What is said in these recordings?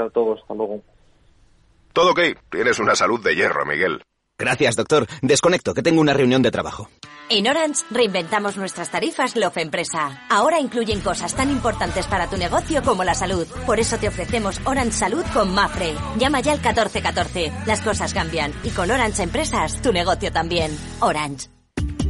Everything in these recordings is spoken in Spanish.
a todos. Hasta luego. Todo ok. Tienes una salud de hierro, Miguel. Gracias, doctor. Desconecto, que tengo una reunión de trabajo. En Orange reinventamos nuestras tarifas Love Empresa. Ahora incluyen cosas tan importantes para tu negocio como la salud. Por eso te ofrecemos Orange Salud con Mafre. Llama ya al 1414. Las cosas cambian y con Orange Empresas tu negocio también. Orange.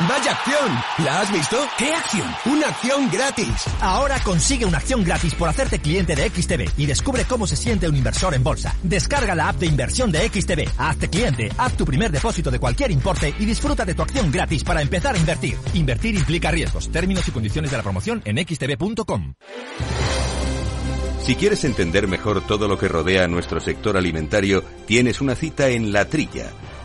¡Vaya acción! ¿La has visto? ¿Qué acción? ¡Una acción gratis! Ahora consigue una acción gratis por hacerte cliente de XTB y descubre cómo se siente un inversor en bolsa. Descarga la app de inversión de XTB, hazte cliente, haz tu primer depósito de cualquier importe y disfruta de tu acción gratis para empezar a invertir. Invertir implica riesgos. Términos y condiciones de la promoción en xtb.com. Si quieres entender mejor todo lo que rodea a nuestro sector alimentario, tienes una cita en La Trilla.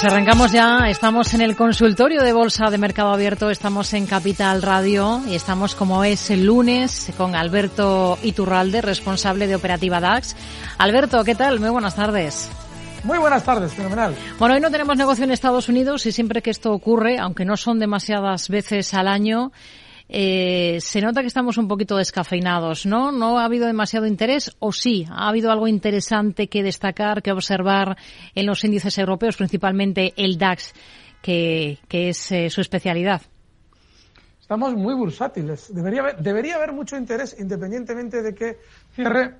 Pues arrancamos ya, estamos en el consultorio de Bolsa de Mercado Abierto, estamos en Capital Radio y estamos como es el lunes con Alberto Iturralde, responsable de Operativa DAX. Alberto, ¿qué tal? Muy buenas tardes. Muy buenas tardes, fenomenal. Bueno, hoy no tenemos negocio en Estados Unidos y siempre que esto ocurre, aunque no son demasiadas veces al año, eh, se nota que estamos un poquito descafeinados, ¿no? ¿No ha habido demasiado interés o sí? ¿Ha habido algo interesante que destacar, que observar en los índices europeos, principalmente el DAX, que, que es eh, su especialidad? Estamos muy bursátiles. Debería haber, debería haber mucho interés independientemente de que cierre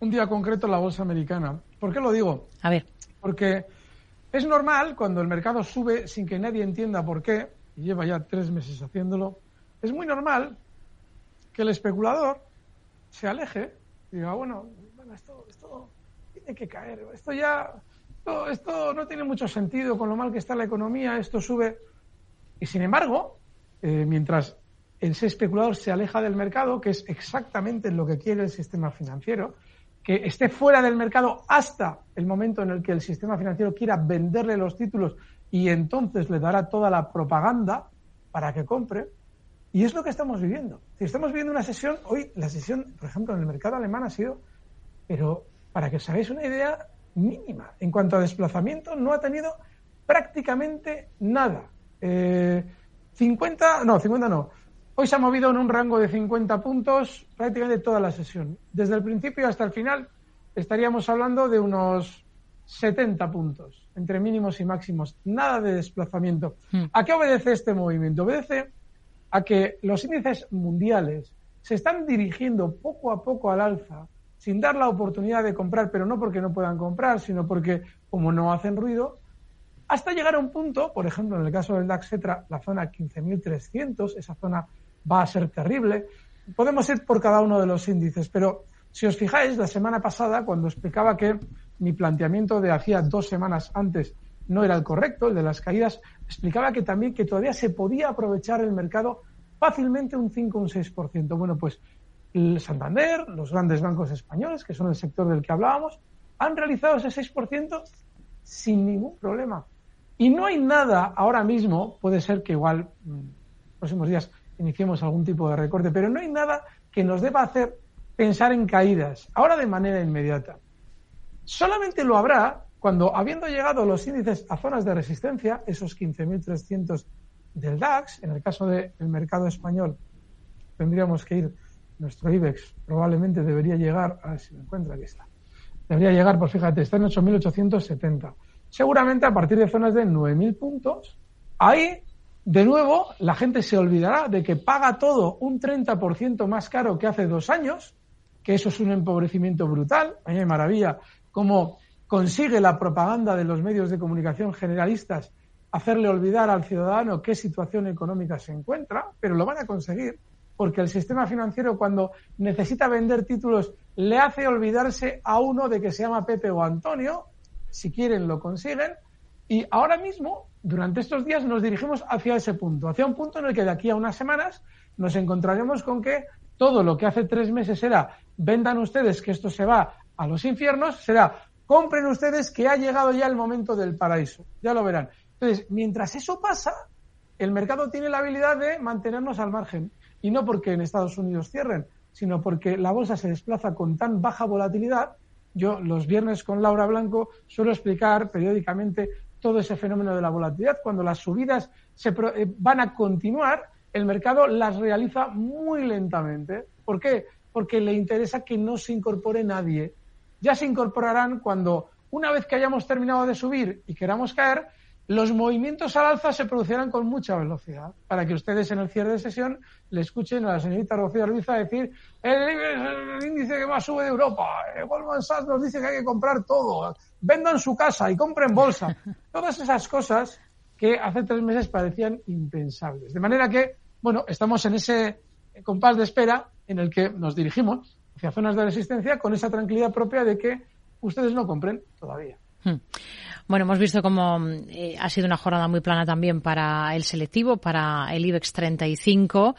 un día concreto la bolsa americana. ¿Por qué lo digo? A ver. Porque es normal cuando el mercado sube sin que nadie entienda por qué, y lleva ya tres meses haciéndolo, es muy normal que el especulador se aleje diga, bueno, bueno esto, esto tiene que caer, esto ya, esto, esto no tiene mucho sentido con lo mal que está la economía, esto sube. Y sin embargo, eh, mientras ese especulador se aleja del mercado, que es exactamente lo que quiere el sistema financiero, que esté fuera del mercado hasta el momento en el que el sistema financiero quiera venderle los títulos y entonces le dará toda la propaganda para que compre. Y es lo que estamos viviendo. Estamos viviendo una sesión, hoy la sesión, por ejemplo, en el mercado alemán ha sido, pero para que os hagáis una idea, mínima. En cuanto a desplazamiento, no ha tenido prácticamente nada. Eh, 50, no, 50 no. Hoy se ha movido en un rango de 50 puntos prácticamente toda la sesión. Desde el principio hasta el final estaríamos hablando de unos 70 puntos entre mínimos y máximos. Nada de desplazamiento. Hmm. ¿A qué obedece este movimiento? Obedece a que los índices mundiales se están dirigiendo poco a poco al alza sin dar la oportunidad de comprar, pero no porque no puedan comprar, sino porque como no hacen ruido, hasta llegar a un punto, por ejemplo, en el caso del DAX Cetra, la zona 15.300, esa zona va a ser terrible. Podemos ir por cada uno de los índices, pero si os fijáis, la semana pasada, cuando explicaba que mi planteamiento de hacía dos semanas antes no era el correcto, el de las caídas, explicaba que también que todavía se podía aprovechar el mercado fácilmente un 5 o un 6%. Bueno, pues el Santander, los grandes bancos españoles, que son el sector del que hablábamos, han realizado ese 6% sin ningún problema. Y no hay nada ahora mismo, puede ser que igual en mm, próximos días iniciemos algún tipo de recorte, pero no hay nada que nos deba hacer pensar en caídas, ahora de manera inmediata. Solamente lo habrá cuando, habiendo llegado los índices a zonas de resistencia, esos 15.300 del DAX, en el caso del mercado español, tendríamos que ir, nuestro IBEX probablemente debería llegar, a ver si me encuentra, aquí está, debería llegar, pues fíjate, está en 8.870. Seguramente a partir de zonas de 9.000 puntos, ahí de nuevo, la gente se olvidará de que paga todo un 30% más caro que hace dos años, que eso es un empobrecimiento brutal. A mí me maravilla cómo consigue la propaganda de los medios de comunicación generalistas hacerle olvidar al ciudadano qué situación económica se encuentra, pero lo van a conseguir porque el sistema financiero cuando necesita vender títulos le hace olvidarse a uno de que se llama Pepe o Antonio, si quieren lo consiguen, y ahora mismo durante estos días nos dirigimos hacia ese punto, hacia un punto en el que de aquí a unas semanas nos encontraremos con que todo lo que hace tres meses era vendan ustedes que esto se va a los infiernos, será compren ustedes que ha llegado ya el momento del paraíso. Ya lo verán. Entonces, mientras eso pasa, el mercado tiene la habilidad de mantenernos al margen. Y no porque en Estados Unidos cierren, sino porque la bolsa se desplaza con tan baja volatilidad. Yo los viernes con Laura Blanco suelo explicar periódicamente todo ese fenómeno de la volatilidad. Cuando las subidas se eh, van a continuar, el mercado las realiza muy lentamente. ¿Por qué? Porque le interesa que no se incorpore nadie. Ya se incorporarán cuando, una vez que hayamos terminado de subir y queramos caer, los movimientos al alza se producirán con mucha velocidad. Para que ustedes en el cierre de sesión le escuchen a la señorita Rocío Arbiza decir el, índice que más sube de Europa, Goldman Sachs nos dice que hay que comprar todo, vendan su casa y compren bolsa. Todas esas cosas que hace tres meses parecían impensables. De manera que, bueno, estamos en ese compás de espera en el que nos dirigimos hacia zonas de resistencia con esa tranquilidad propia de que ustedes no compren todavía. Hmm. Bueno, hemos visto cómo eh, ha sido una jornada muy plana también para el selectivo, para el IBEX 35.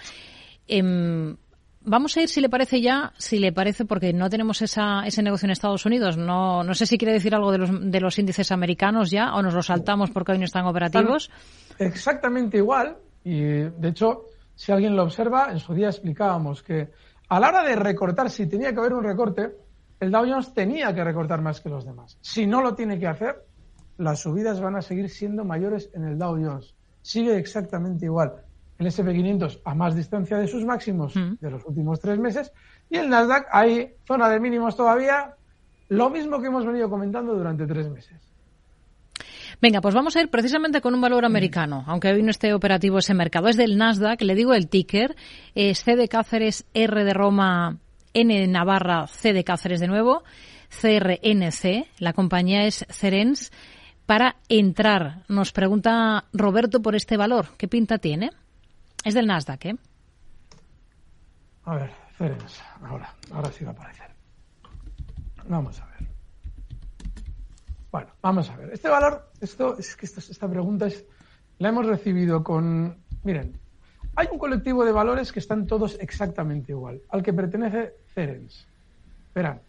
Em, vamos a ir, si le parece ya, si le parece, porque no tenemos esa, ese negocio en Estados Unidos. No, no sé si quiere decir algo de los, de los índices americanos ya, o nos lo saltamos porque hoy no están operativos. exactamente igual. Y, de hecho, si alguien lo observa, en su día explicábamos que a la hora de recortar, si tenía que haber un recorte, el Dow Jones tenía que recortar más que los demás. Si no lo tiene que hacer, las subidas van a seguir siendo mayores en el Dow Jones. Sigue exactamente igual. El SP500 a más distancia de sus máximos mm. de los últimos tres meses y el Nasdaq hay zona de mínimos todavía, lo mismo que hemos venido comentando durante tres meses. Venga, pues vamos a ir precisamente con un valor americano, aunque hoy no esté operativo ese mercado. Es del Nasdaq, le digo el ticker, es C de Cáceres, R de Roma, N de Navarra, C de Cáceres de nuevo, CRNC, la compañía es Cerens para entrar. Nos pregunta Roberto por este valor. ¿Qué pinta tiene? Es del Nasdaq, ¿eh? A ver, Cerens, ahora, ahora sí va a aparecer. Vamos a ver. Bueno, vamos a ver. Este valor, esto es que esta, esta pregunta es, la hemos recibido con, miren, hay un colectivo de valores que están todos exactamente igual, al que pertenece Cerens. Verán,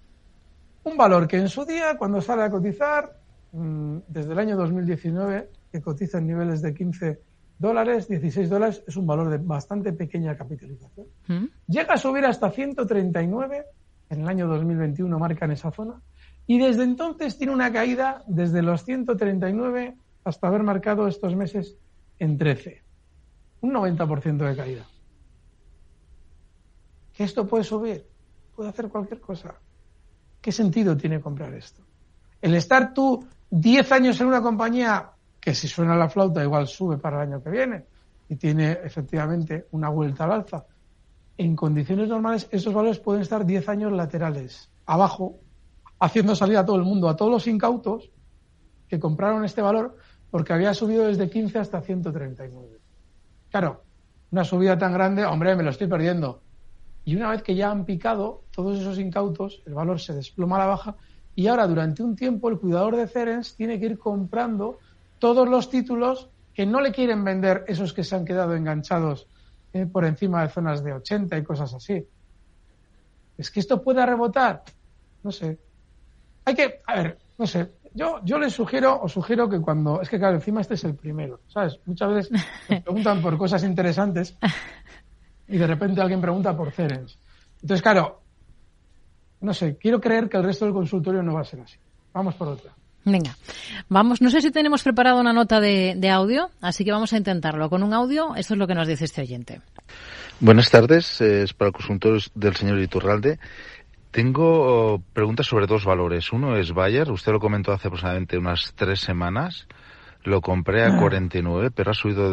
un valor que en su día, cuando sale a cotizar, mm, desde el año 2019, que cotiza en niveles de 15 dólares, 16 dólares, es un valor de bastante pequeña capitalización. ¿Mm? Llega a subir hasta 139, en el año 2021 marcan esa zona, y desde entonces tiene una caída desde los 139 hasta haber marcado estos meses en 13. Un 90% de caída. ¿Que esto puede subir? Puede hacer cualquier cosa. ¿Qué sentido tiene comprar esto? El estar tú 10 años en una compañía que si suena la flauta igual sube para el año que viene y tiene efectivamente una vuelta al alza. En condiciones normales esos valores pueden estar 10 años laterales, abajo, haciendo salir a todo el mundo, a todos los incautos que compraron este valor porque había subido desde 15 hasta 139. Claro, una subida tan grande, hombre, me lo estoy perdiendo. Y una vez que ya han picado todos esos incautos, el valor se desploma a la baja y ahora durante un tiempo el cuidador de Cerens tiene que ir comprando todos los títulos que no le quieren vender esos que se han quedado enganchados eh, por encima de zonas de 80 y cosas así. ¿Es que esto pueda rebotar? No sé. Hay que, a ver, no sé. Yo, yo les sugiero, os sugiero que cuando, es que claro, encima este es el primero, ¿sabes? Muchas veces nos preguntan por cosas interesantes y de repente alguien pregunta por Cerens. Entonces, claro, no sé, quiero creer que el resto del consultorio no va a ser así. Vamos por otra. Venga, vamos, no sé si tenemos preparado una nota de, de, audio, así que vamos a intentarlo. Con un audio, esto es lo que nos dice este oyente. Buenas tardes, es para el consultorio del señor Iturralde. Tengo oh, preguntas sobre dos valores. Uno es Bayer, usted lo comentó hace aproximadamente unas tres semanas. Lo compré a 49, pero ha subido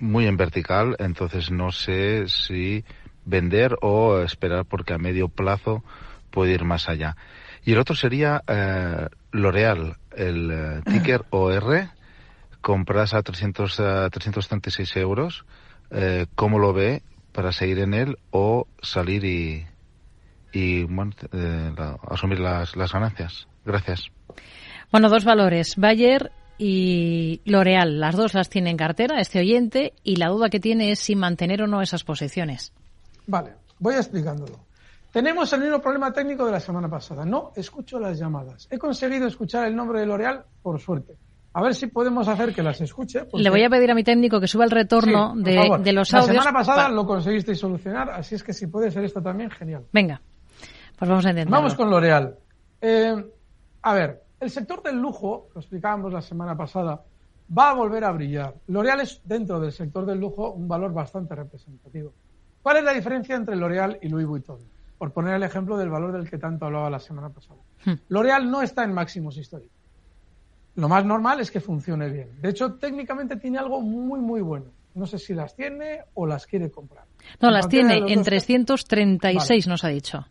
muy en vertical, entonces no sé si vender o esperar porque a medio plazo puede ir más allá. Y el otro sería eh, L'Oreal, el eh, ticker OR, compras a 300, a 336 euros. Eh, ¿Cómo lo ve para seguir en él o salir y, y bueno, eh, la- asumir las, las ganancias? Gracias. Bueno, dos valores, Bayer y L'Oreal. Las dos las tiene en cartera este oyente y la duda que tiene es si mantener o no esas posiciones. Vale, voy explicándolo. Tenemos el mismo problema técnico de la semana pasada. No escucho las llamadas. He conseguido escuchar el nombre de L'Oreal, por suerte. A ver si podemos hacer que las escuche. porque- Le voy a pedir a mi técnico que suba el retorno Sí, de, los La audios. semana pasada Pa- lo conseguisteis solucionar, así es que si puede ser esto también, genial. Venga, pues vamos a intentarlo. Vamos con L'Oreal. Eh, a ver, el sector del lujo, lo explicábamos la semana pasada, va a volver a brillar. L'Oreal es, dentro del sector del lujo, un valor bastante representativo. ¿Cuál es la diferencia entre L'Oreal y Louis Vuitton? Por poner el ejemplo del valor del que tanto hablaba la semana pasada. Hmm. L'Oreal no está en máximos históricos. Lo más normal es que funcione bien. De hecho, técnicamente tiene algo muy, muy bueno. No sé si las tiene o las quiere comprar. No, En las tiene en dos 336, nos ha dicho.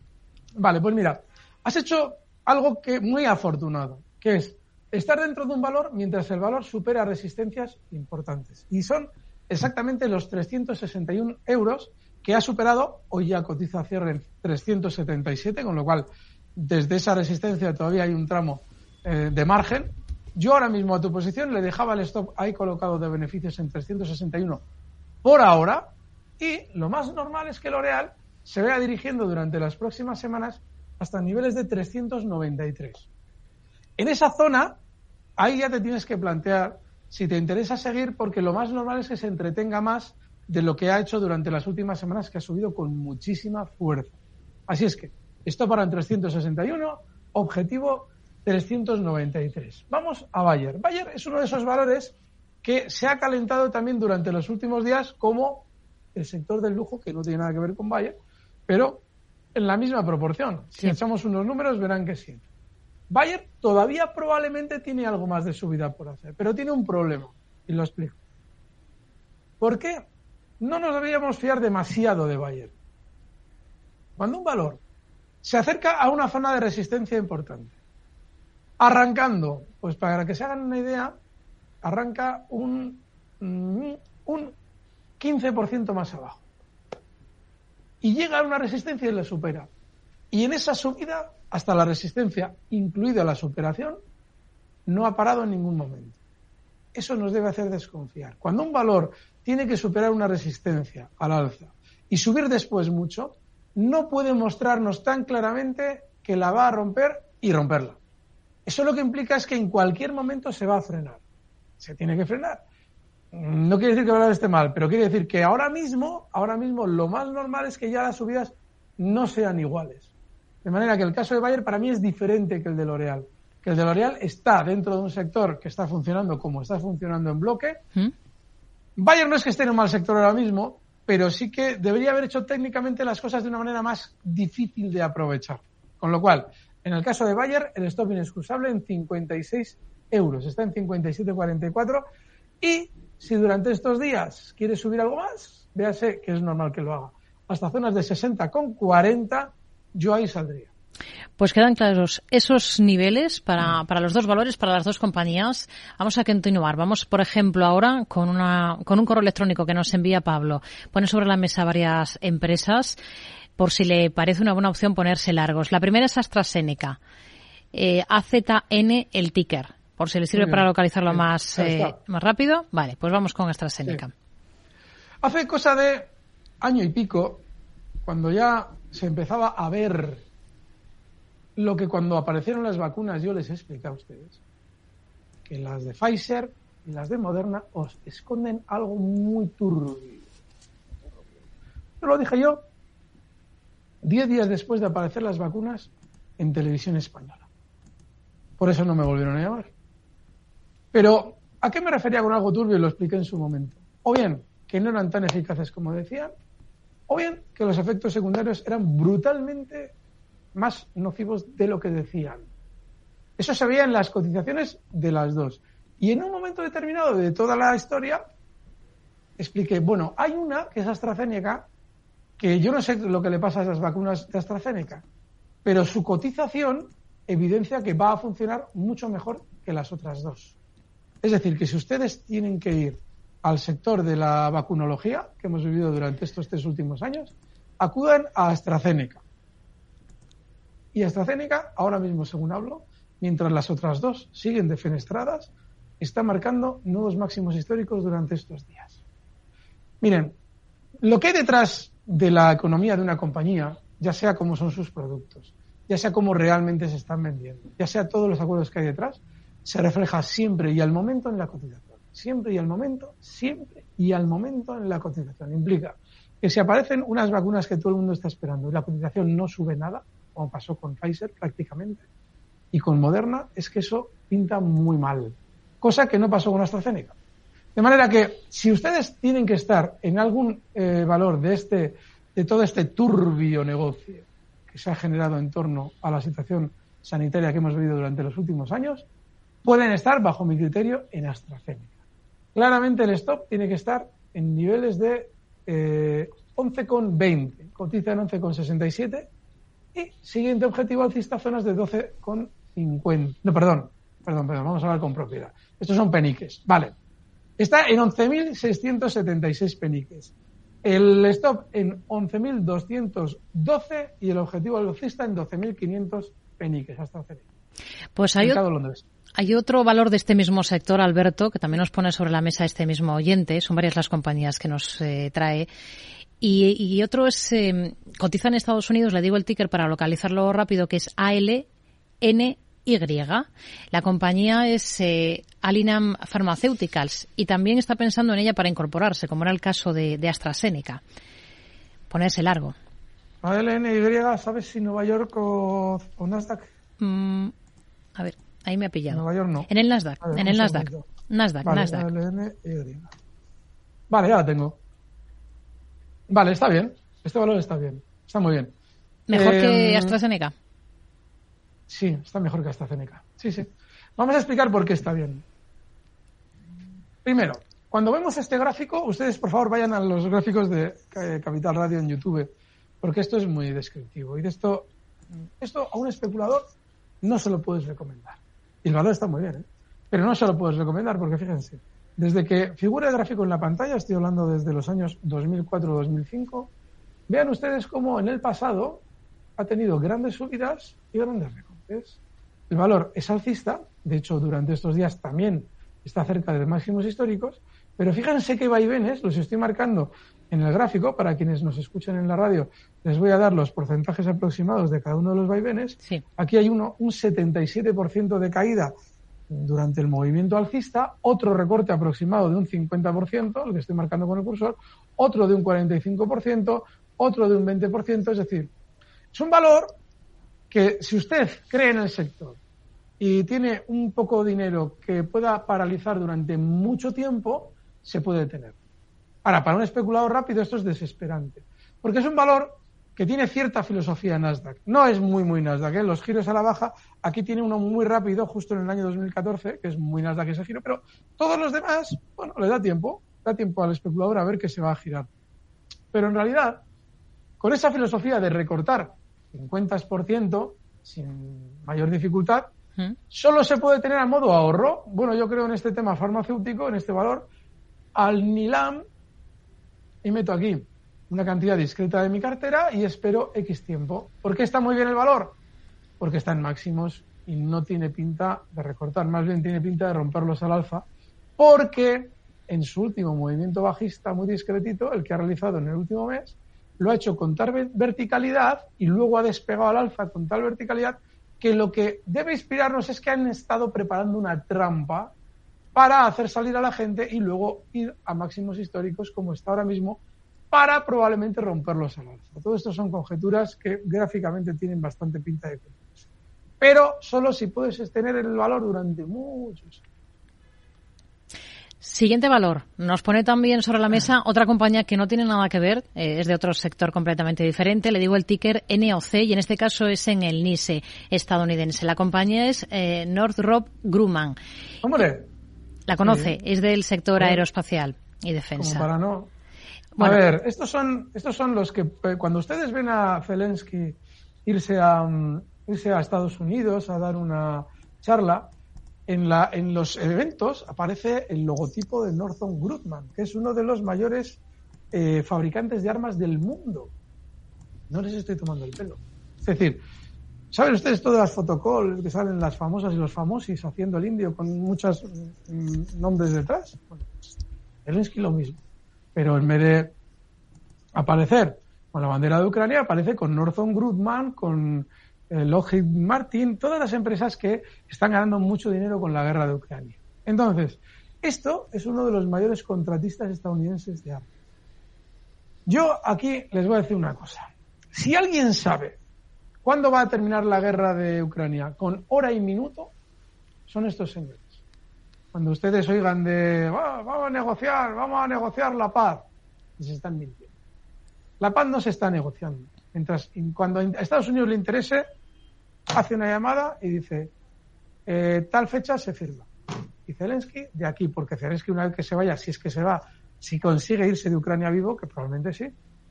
Vale, pues mira, has hecho algo que muy afortunado, que es estar dentro de un valor mientras el valor supera resistencias importantes. Y son exactamente los 361 euros que ha superado, hoy ya cotiza cierre en 377, con lo cual desde esa resistencia todavía hay un tramo eh, de margen. Yo ahora mismo a tu posición le dejaba el stop ahí colocado de beneficios en 361 por ahora y lo más normal es que L'Oreal se vea dirigiendo durante las próximas semanas hasta niveles de 393. En esa zona, ahí ya te tienes que plantear si te interesa seguir, porque lo más normal es que se entretenga más de lo que ha hecho durante las últimas semanas, que ha subido con muchísima fuerza. Así es que, esto para en 361, objetivo 393. Vamos a Bayer. Bayer es uno de esos valores que se ha calentado también durante los últimos días como el sector del lujo, que no tiene nada que ver con Bayer, pero en la misma proporción. Si Sí. echamos unos números, verán que sí. Bayer todavía probablemente tiene algo más de subida por hacer, pero tiene un problema, y lo explico. ¿Por qué no nos deberíamos fiar demasiado de Bayer? Cuando un valor se acerca a una zona de resistencia importante, arrancando, pues para que se hagan una idea, arranca un, mm, un 15% más abajo. Y llega a una resistencia y la supera. Y en esa subida hasta la resistencia, incluida la superación, no ha parado en ningún momento. Eso nos debe hacer desconfiar. Cuando un valor tiene que superar una resistencia al alza y subir después mucho, no puede mostrarnos tan claramente que la va a romper y romperla. Eso lo que implica es que en cualquier momento se va a frenar. Se tiene que frenar. No quiere decir que valor esté mal, pero quiere decir que ahora mismo, ahora mismo lo más normal es que ya las subidas no sean iguales. De manera que el caso de Bayer para mí es diferente que el de L'Oreal. Que el de L'Oreal está dentro de un sector que está funcionando como está funcionando en bloque. ¿Mm? Bayer no es que esté en un mal sector ahora mismo, pero sí que debería haber hecho técnicamente las cosas de una manera más difícil de aprovechar. Con lo cual, en el caso de Bayer, el stop inexcusable en 56 euros. Está en 57,44. Y si durante estos días quiere subir algo más, véase que es normal que lo haga. Hasta zonas de 60,40, yo ahí saldría. Pues quedan claros esos niveles para, para, los dos valores, para las dos compañías. Vamos a continuar. Vamos, por ejemplo, ahora con, una, con un correo electrónico que nos envía Pablo. Pone sobre la mesa varias empresas por si le parece una buena opción ponerse largos. La primera es AstraZeneca. Eh, AZN el ticker. Por si le sirve para localizarlo más, eh, más rápido. Vale, pues vamos con AstraZeneca. Sí. Hace cosa de año y pico, cuando ya se empezaba a ver lo que cuando aparecieron las vacunas yo les he explicado a ustedes, que las de Pfizer y las de Moderna os esconden algo muy turbio. Yo lo dije yo diez días después de aparecer las vacunas en televisión española. Por eso no me volvieron a llamar. Pero, ¿a qué me refería con algo turbio? Lo expliqué en su momento. O bien, que no eran tan eficaces como decían, o bien que los efectos secundarios eran brutalmente más nocivos de lo que decían. Eso se veía en las cotizaciones de las dos. Y en un momento determinado de toda la historia, expliqué, bueno, hay una que es AstraZeneca, que yo no sé lo que le pasa a esas vacunas de AstraZeneca, pero su cotización evidencia que va a funcionar mucho mejor que las otras dos. Es decir, que si ustedes tienen que ir al sector de la vacunología que hemos vivido durante estos tres últimos años, acudan a AstraZeneca. Y AstraZeneca, ahora mismo, según hablo, mientras las otras dos siguen defenestradas, está marcando nuevos máximos históricos durante estos días. Miren, lo que hay detrás de la economía de una compañía, ya sea cómo son sus productos, ya sea cómo realmente se están vendiendo, ya sea todos los acuerdos que hay detrás, se refleja siempre y al momento en la cotización. Siempre y al momento, siempre y al momento en la cotización. Implica que si aparecen unas vacunas que todo el mundo está esperando y la cotización no sube nada, como pasó con Pfizer prácticamente, y con Moderna, es que eso pinta muy mal. Cosa que no pasó con AstraZeneca. De manera que si ustedes tienen que estar en algún eh, valor de este, de todo este turbio negocio que se ha generado en torno a la situación sanitaria que hemos vivido durante los últimos años, pueden estar, bajo mi criterio, en AstraZeneca. Claramente el stop tiene que estar en niveles de eh, 11,20, cotiza en 11,67 y siguiente objetivo alcista zonas de 12,50. No, perdón, perdón, perdón, vamos a hablar con propiedad. Estos son peniques, vale. Está en 11.676 peniques. El stop en 11.212 y el objetivo alcista en 12.500 peniques hasta AstraZeneca. Pues hay, hay otro valor de este mismo sector, Alberto, que también nos pone sobre la mesa este mismo oyente. Son varias las compañías que nos eh, trae. Y, y, otro es, eh, cotiza en Estados Unidos, le digo el ticker para localizarlo rápido, que es ALNY. La compañía es eh, Alinam Pharmaceuticals y también está pensando en ella para incorporarse, como era el caso de, de AstraZeneca. Ponerse largo. ALNY, ¿sabes si Nueva York o, o Nasdaq? Mm, a ver, ahí me ha pillado. Nueva York no. En el Nasdaq, en el Nasdaq. Nasdaq, vale, Nasdaq. Vale, ya la tengo. Vale, está bien. Este valor está bien. Está muy bien. ¿Mejor Eh, que AstraZeneca? Sí, está mejor que AstraZeneca. Sí, sí. Vamos a explicar por qué está bien. Primero, cuando vemos este gráfico, ustedes por favor vayan a los gráficos de eh, Capital Radio en YouTube, porque esto es muy descriptivo. Y de esto, esto a un especulador no se lo puedes recomendar. Y el valor está muy bien, ¿eh? Pero no se lo puedes recomendar porque fíjense, desde que figura el gráfico en la pantalla, estoy hablando desde los años 2004-2005, vean ustedes cómo en el pasado ha tenido grandes subidas y grandes recortes. El valor es alcista, de hecho durante estos días también está cerca de máximos históricos, pero fíjense qué vaivenes, los estoy marcando en el gráfico, para quienes nos escuchan en la radio, les voy a dar los porcentajes aproximados de cada uno de los vaivenes. Aquí hay uno, un 77% de caída durante el movimiento alcista, otro recorte aproximado de un 50%, lo que estoy marcando con el cursor, otro de un 45%, otro de un 20%, es decir, es un valor que si usted cree en el sector y tiene un poco de dinero que pueda paralizar durante mucho tiempo, se puede tener. Ahora, para un especulador rápido esto es desesperante, porque es un valor que tiene cierta filosofía Nasdaq. No es muy, muy Nasdaq, ¿eh? los giros a la baja, aquí tiene uno muy rápido, justo en el año 2014, que es muy Nasdaq ese giro, pero todos los demás, bueno, le da tiempo, da tiempo al especulador a ver que se va a girar. Pero en realidad, con esa filosofía de recortar 50% sin mayor dificultad, ¿Mm? solo se puede tener a modo ahorro. Bueno, yo creo en este tema farmacéutico, en este valor, al NILAM y meto aquí una cantidad discreta de mi cartera y espero X tiempo. ¿Por qué está muy bien el valor? Porque está en máximos y no tiene pinta de recortar, más bien tiene pinta de romperlos al alfa, porque en su último movimiento bajista muy discretito, el que ha realizado en el último mes, lo ha hecho con tal verticalidad y luego ha despegado al alfa con tal verticalidad que lo que debe inspirarnos es que han estado preparando una trampa para hacer salir a la gente y luego ir a máximos históricos como está ahora mismo para probablemente romperlos al alza. Todo esto son conjeturas que gráficamente tienen bastante pinta de cumplirse. Pero solo si puedes sostener el valor durante muchos años. Siguiente valor. Nos pone también sobre la mesa otra compañía que no tiene nada que ver, eh, es de otro sector completamente diferente. Le digo el ticker NOC y en este caso es en el NISE estadounidense. La compañía es eh, Northrop Grumman. ¡Hombre! La conoce, es del sector aeroespacial y defensa. para no. A ver, estos son, estos son los que eh, cuando ustedes ven a Zelensky irse a, mm, irse a Estados Unidos a dar una charla, en, la, en los eventos aparece el logotipo de Northrop Grumman, que es uno de los mayores eh, fabricantes de armas del mundo. No les estoy tomando el pelo. Es decir, ¿Saben ustedes todas las fotocalls que salen las famosas y los famosis haciendo el indio con muchos mm, nombres detrás? Bueno, Zelensky lo mismo. Pero en vez de aparecer con la bandera de Ucrania, aparece con Northern Grumman, con eh, Lockheed Martin, todas las empresas que están ganando mucho dinero con la guerra de Ucrania. Entonces, esto es uno de los mayores contratistas estadounidenses de armas. Yo aquí les voy a decir una cosa. Si alguien sabe ¿Cuándo va a terminar la guerra de Ucrania? Con hora y minuto son estos señores. Cuando ustedes oigan de vamos a negociar, vamos a negociar la paz, se están mintiendo. La paz no se está negociando. Mientras cuando a Estados Unidos le interese, hace una llamada y dice eh, tal fecha se firma. Y Zelensky de aquí, porque Zelensky una vez que se vaya, si es que se va, si consigue irse de Ucrania vivo, que probablemente sí,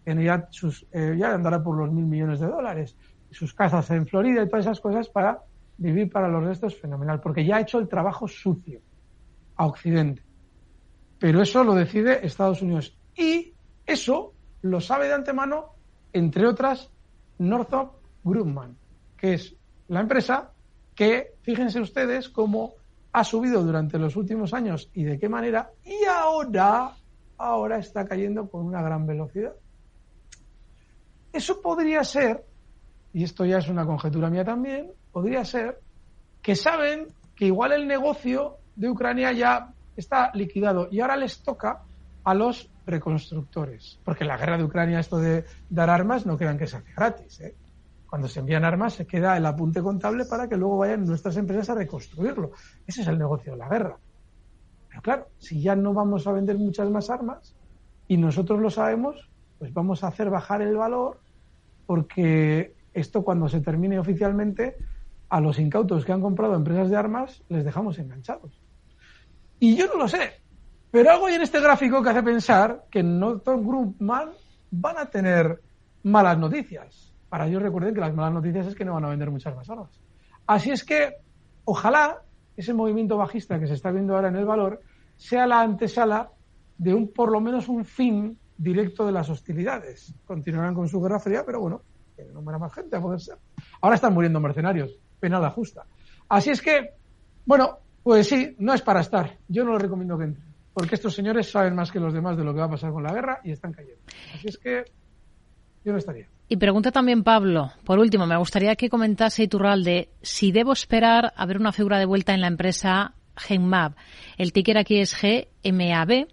eh, ya andará por los mil millones de dólares sus casas en Florida y todas esas cosas para vivir para los restos fenomenal, porque ya ha hecho el trabajo sucio a Occidente. Pero eso lo decide Estados Unidos. Y eso lo sabe de antemano, entre otras, Northrop Grumman, que es la empresa que, fíjense ustedes, cómo ha subido durante los últimos años y de qué manera, y ahora, ahora está cayendo con una gran velocidad. Eso podría ser y esto ya es una conjetura mía también, podría ser que saben que igual el negocio de Ucrania ya está liquidado y ahora les toca a los reconstructores. Porque la guerra de Ucrania, esto de dar armas, no quedan que se hace gratis. ¿eh? Cuando se envían armas se queda el apunte contable para que luego vayan nuestras empresas a reconstruirlo. Ese es el negocio de la guerra. Pero claro, si ya no vamos a vender muchas más armas y nosotros lo sabemos, pues vamos a hacer bajar el valor porque esto cuando se termine oficialmente, a los incautos que han comprado empresas de armas les dejamos enganchados. Y yo no lo sé, pero algo hay en este gráfico que hace pensar que Norton Grumman van a tener malas noticias. Para ellos recuerden que las malas noticias es que no van a vender muchas más armas. Así es que, ojalá ese movimiento bajista que se está viendo ahora en el valor sea la antesala de un, por lo menos un fin directo de las hostilidades. Continuarán con su guerra fría, pero bueno, no muera más gente, a poder ser. Ahora están muriendo mercenarios, pena la justa. Así es que, bueno, pues sí, no es para estar. Yo no lo recomiendo que entren, porque estos señores saben más que los demás de lo que va a pasar con la guerra y están cayendo. Así es que yo no estaría. Y pregunta también Pablo, por último, me gustaría que comentase Iturralde si debo esperar a ver una figura de vuelta en la empresa Genmab. El ticker aquí es GMAB,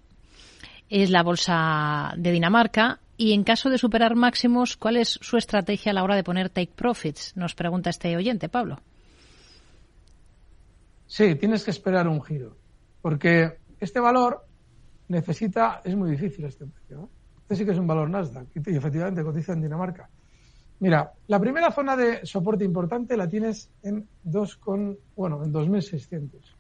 es la bolsa de Dinamarca. Y en caso de superar máximos, ¿cuál es su estrategia a la hora de poner take profits? Nos pregunta este oyente, Pablo. Sí, tienes que esperar un giro, porque este valor necesita, es muy difícil este precio. ¿no? Este sí que es un valor Nasdaq y efectivamente cotiza en Dinamarca. Mira, la primera zona de soporte importante la tienes en 2 con, bueno, en 2600.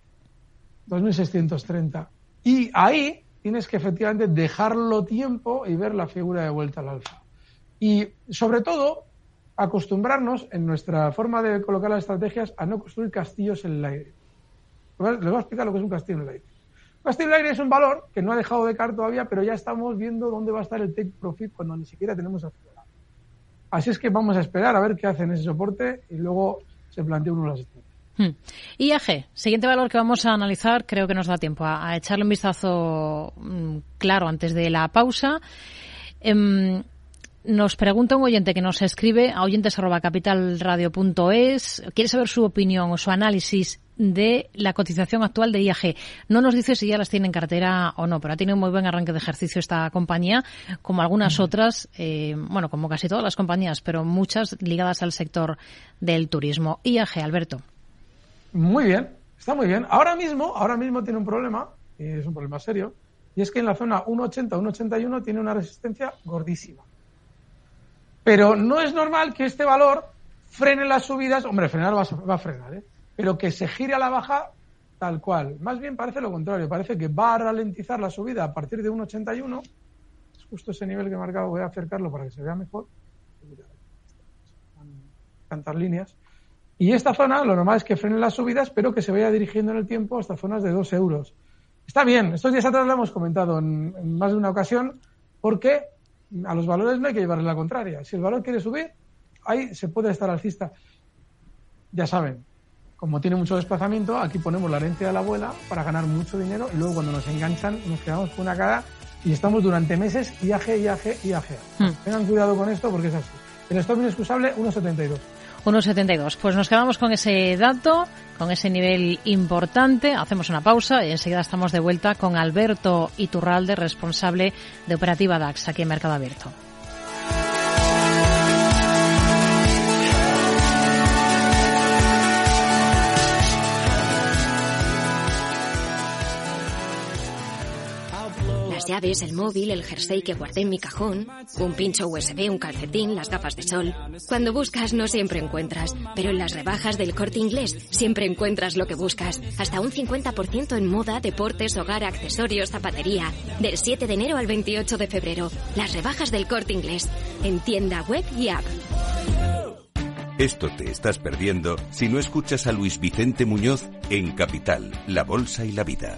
2630. Y ahí tienes que efectivamente dejarlo tiempo y ver la figura de vuelta al alfa. Y sobre todo, acostumbrarnos en nuestra forma de colocar las estrategias a no construir castillos en el aire. Les voy a explicar lo que es un castillo en el aire. Un castillo en el aire es un valor que no ha dejado de caer todavía, pero ya estamos viendo dónde va a estar el take profit cuando ni siquiera tenemos accionado. Así es que vamos a esperar a ver qué hacen ese soporte y luego se plantea uno las estrategias. Hmm. IAG, siguiente valor que vamos a analizar, creo que nos da tiempo a, a echarle un vistazo mm, claro antes de la pausa. Em, nos pregunta un oyente que nos escribe a oyentes.capitalradio.es, quiere saber su opinión o su análisis de la cotización actual de IAG. No nos dice si ya las tiene en cartera o no, pero ha tenido un muy buen arranque de ejercicio esta compañía, como algunas otras, eh, bueno, como casi todas las compañías, pero muchas ligadas al sector del turismo. IAG, Alberto. Muy bien, está muy bien. Ahora mismo, ahora mismo tiene un problema, y es un problema serio, y es que en la zona 1.80, 1.81 tiene una resistencia gordísima. Pero no es normal que este valor frene las subidas, hombre, frenar va, va a frenar, ¿eh? pero que se gire a la baja tal cual. Más bien parece lo contrario, parece que va a ralentizar la subida a partir de 1.81. Es justo ese nivel que he marcado, voy a acercarlo para que se vea mejor. Cantar líneas. Y esta zona, lo normal es que frene las subidas, pero que se vaya dirigiendo en el tiempo hasta zonas de 2 euros. Está bien, estos días atrás lo hemos comentado en, en más de una ocasión, porque a los valores no hay que llevarle la contraria. Si el valor quiere subir, ahí se puede estar alcista. Ya saben, como tiene mucho desplazamiento, aquí ponemos la herencia de la abuela para ganar mucho dinero y luego cuando nos enganchan nos quedamos con una cara y estamos durante meses IAG, IAG, IAG. Hmm. Tengan cuidado con esto porque es así. El stop inexcusable 1,72. 1,72. Pues nos quedamos con ese dato, con ese nivel importante. Hacemos una pausa y enseguida estamos de vuelta con Alberto Iturralde, responsable de Operativa DAX aquí en Mercado Abierto. Las llaves, el móvil, el jersey que guardé en mi cajón, un pincho USB, un calcetín, las gafas de sol. Cuando buscas no siempre encuentras, pero en las rebajas del corte inglés siempre encuentras lo que buscas. Hasta un 50% en moda, deportes, hogar, accesorios, zapatería. Del 7 de enero al 28 de febrero. Las rebajas del corte inglés. En tienda web y app. Esto te estás perdiendo si no escuchas a Luis Vicente Muñoz en Capital, La Bolsa y la Vida.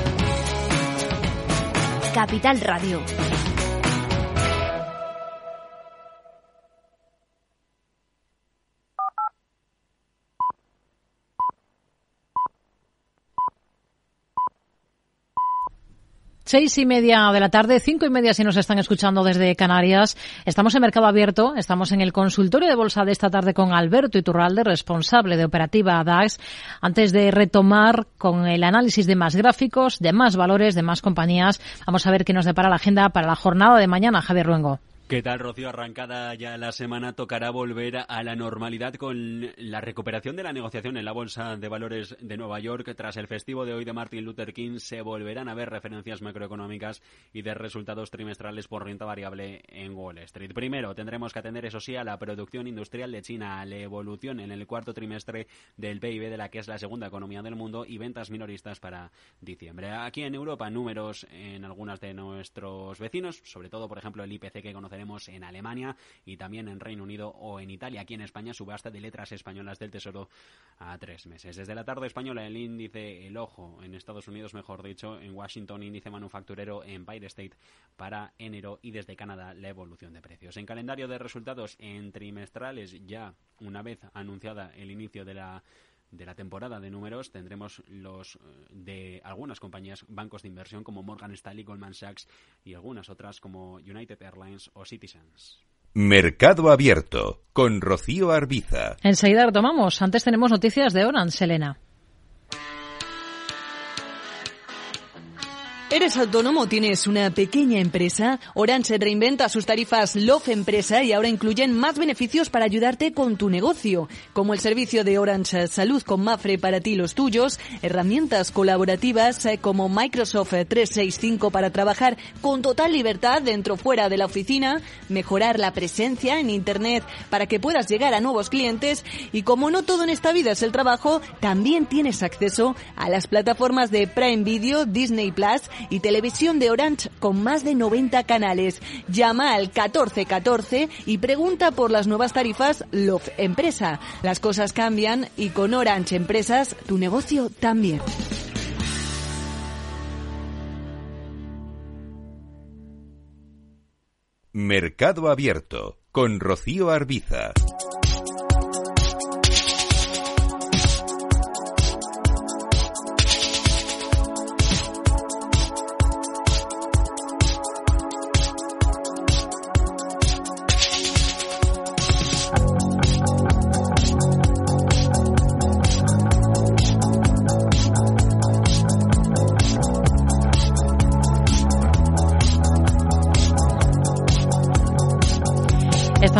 Capital Radio. Seis y media de la tarde, cinco y media si nos están escuchando desde Canarias. Estamos en Mercado Abierto, estamos en el consultorio de bolsa de esta tarde con Alberto Iturralde, responsable de operativa DAX. Antes de retomar con el análisis de más gráficos, de más valores, de más compañías, vamos a ver qué nos depara la agenda para la jornada de mañana, Javier Ruengo. ¿Qué tal, Rocío? Arrancada ya la semana, tocará volver a la normalidad con la recuperación de la negociación en la Bolsa de Valores de Nueva York. Tras el festivo de hoy de Martin Luther King, se volverán a ver referencias macroeconómicas y de resultados trimestrales por renta variable en Wall Street. Primero, tendremos que atender, eso sí, a la producción industrial de China, a la evolución en el cuarto trimestre del PIB, de la que es la segunda economía del mundo, y ventas minoristas para diciembre. Aquí en Europa, números en algunas de nuestros vecinos, sobre todo, por ejemplo, el IPC que conoceremos en Alemania y también en Reino Unido o en Italia. Aquí en España, subasta de letras españolas del Tesoro a tres meses. Desde la tarde española, el índice El Ojo en Estados Unidos, mejor dicho, en Washington, índice manufacturero en Empire State para enero y desde Canadá la evolución de precios. En calendario de resultados en trimestrales, ya una vez anunciada el inicio de la de la temporada de números tendremos los eh, de algunas compañías, bancos de inversión como Morgan Stanley, Goldman Sachs y algunas otras como United Airlines o Citizens. Mercado Abierto con Rocío Arbiza. Enseguida retomamos. Antes tenemos noticias de Orange, Selena. ¿Eres autónomo tienes una pequeña empresa? Orange reinventa sus tarifas Love Empresa y ahora incluyen más beneficios para ayudarte con tu negocio, como el servicio de Orange Salud con Mafre para ti y los tuyos, herramientas colaborativas eh, como Microsoft 365 para trabajar con total libertad dentro o fuera de la oficina, mejorar la presencia en Internet para que puedas llegar a nuevos clientes y como no todo en esta vida es el trabajo, también tienes acceso a las plataformas de Prime Video, Disney Plus, y televisión de Orange con más de 90 canales. Llama al 1414 y pregunta por las nuevas tarifas Love Empresa. Las cosas cambian y con Orange Empresas tu negocio también. Mercado Abierto con Rocío Arbiza.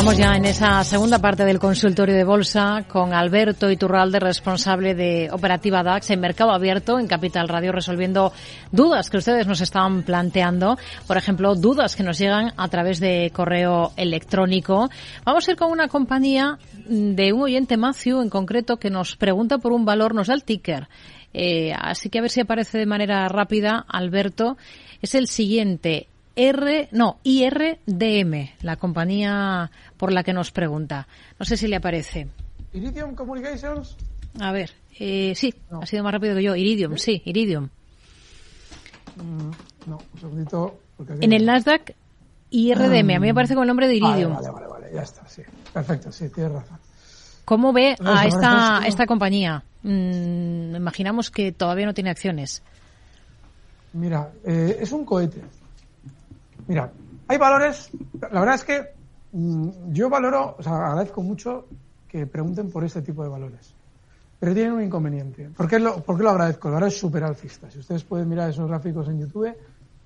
Estamos ya en esa segunda parte del consultorio de bolsa con Alberto Iturralde, responsable de Operativa DAX en Mercado Abierto en Capital Radio, resolviendo dudas que ustedes nos estaban planteando. Por ejemplo, dudas que nos llegan a través de correo electrónico. Vamos a ir con una compañía de un oyente Matthew en concreto que nos pregunta por un valor, nos da el ticker. Eh, así que a ver si aparece de manera rápida, Alberto. Es el siguiente, R, no, IRDM, la compañía por la que nos pregunta. No sé si le aparece. Iridium Communications. A ver, eh, sí, ha sido más rápido que yo. Iridium, sí, Iridium. Mm, no, un segundito. En el Nasdaq, IRDM, a mí me parece con el nombre de Iridium. Vale, vale, vale, ya está, sí. Perfecto, sí, tienes razón. ¿Cómo ve a esta, esta compañía? Mm, imaginamos que todavía no tiene acciones. Mira, eh, es un cohete. Mira, hay valores, la verdad es que yo valoro, o sea, agradezco mucho que pregunten por este tipo de valores. Pero tienen un inconveniente. ¿Por qué lo, por qué lo agradezco? El valor es súper alcista. Si ustedes pueden mirar esos gráficos en YouTube,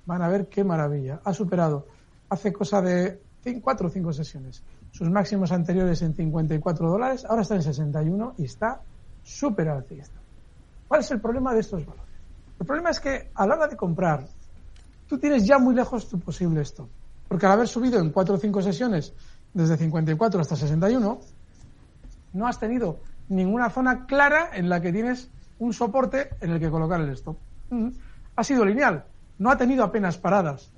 van a ver qué maravilla. Ha superado hace cosa de cuatro o cinco sesiones sus máximos anteriores en 54 dólares, ahora está en 61 y está súper alcista. ¿Cuál es el problema de estos valores? El problema es que a la hora de comprar tú tienes ya muy lejos tu posible stop. Porque al haber subido en cuatro o cinco sesiones desde 54 hasta 61, no has tenido ninguna zona clara en la que tienes un soporte en el que colocar el stop. Mm. Ha sido lineal, no ha tenido apenas paradas.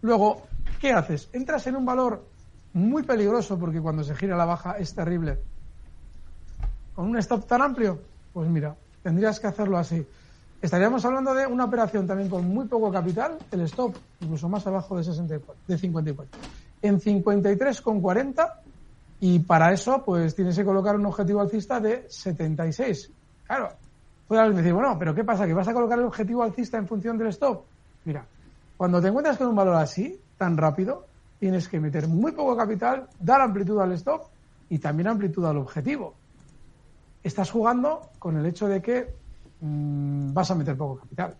Luego, ¿qué haces? Entras en un valor muy peligroso porque cuando se gira la baja es terrible. Con un stop tan amplio, pues mira, tendrías que hacerlo así. Estaríamos hablando de una operación también con muy poco capital, el stop, incluso más abajo de 64, de 54. En 53,40 y para eso pues tienes que colocar un objetivo alcista de 76. Claro, puede decir, bueno, pero ¿qué pasa? ¿Que vas a colocar el objetivo alcista en función del stop? Mira, Cuando te encuentras con un valor así, tan rápido, tienes que meter muy poco capital, dar amplitud al stop y también amplitud al objetivo. Estás jugando con el hecho de que mmm, vas a meter poco capital.